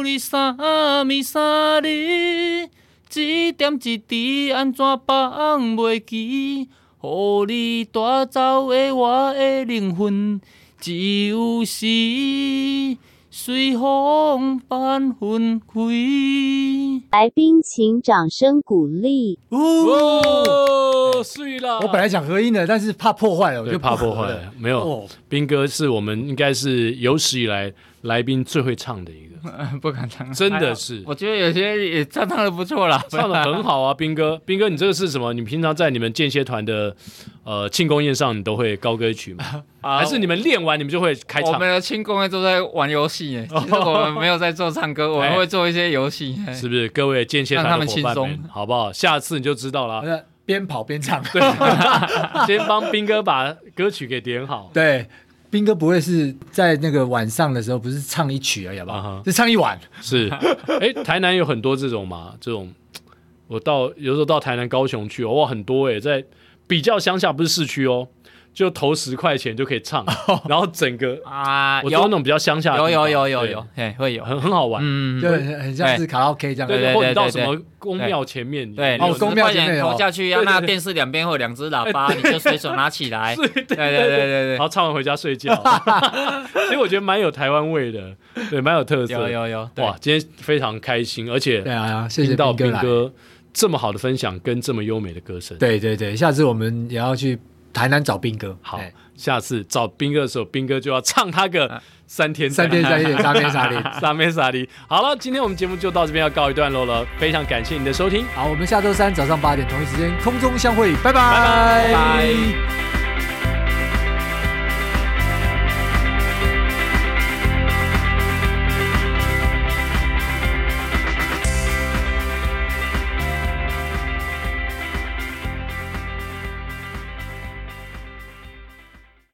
你三暝三日，一点一滴安怎放袂记？予你带走的我的灵魂，只有是。随风翻云归。来宾请掌声鼓励。哦，碎了！我本来想合音的，但是怕破坏了，我就怕破坏了。没有，哦兵哥是我们应该是有史以来来宾最会唱的一个，不敢唱，真的是我觉得有些也唱唱的不错啦，唱的很好啊，斌哥。斌哥，你这个是什么？你平常在你们间歇团的呃庆功宴上，你都会高歌曲吗？啊还是你们练完你们就会开唱？我们的庆功宴都在玩游戏耶，其实我们没有在做唱歌，我们会做一些游戏。是不是？各位间歇团的伙伴们让他们轻松，好不好？下次你就知道了。呃边跑边唱。对，先帮斌哥把歌曲给点好。对，兵哥不会是在那个晚上的时候，不是唱一曲而已，好不好啊哈？是唱一晚。是，哎，台南有很多这种嘛，这种我到有时候到台南、高雄去，哇，很多哎，在比较乡下，不是市区哦，就投十块钱就可以唱，然后整个啊，我有那种比较乡下的，有有有有有，嘿，会有，很很好玩。嗯，就很很像是卡拉 OK 这样。对对或者你到什么公庙前面，对，哦你十块公庙前投下去，要对对那对电视两边会有两只喇叭，你就随手拿起来。对对对对对对然后唱完回家睡觉，所以我觉得蛮有台湾味的，对，蛮有特色。有有有，哇，今天非常开心，而且对啊，谢谢听到兵哥来。兵哥这么好的分享跟这么优美的歌声。对对对，下次我们也要去台南找兵哥。好哎，下次找兵哥的时候，兵哥就要唱他个三天三天三夜，三天三夜。三天三夜。好了，今天我们节目就到这边要告一段落了，非常感谢你的收听。好，我们下周三早上八点同一时间空中相会，拜拜拜拜。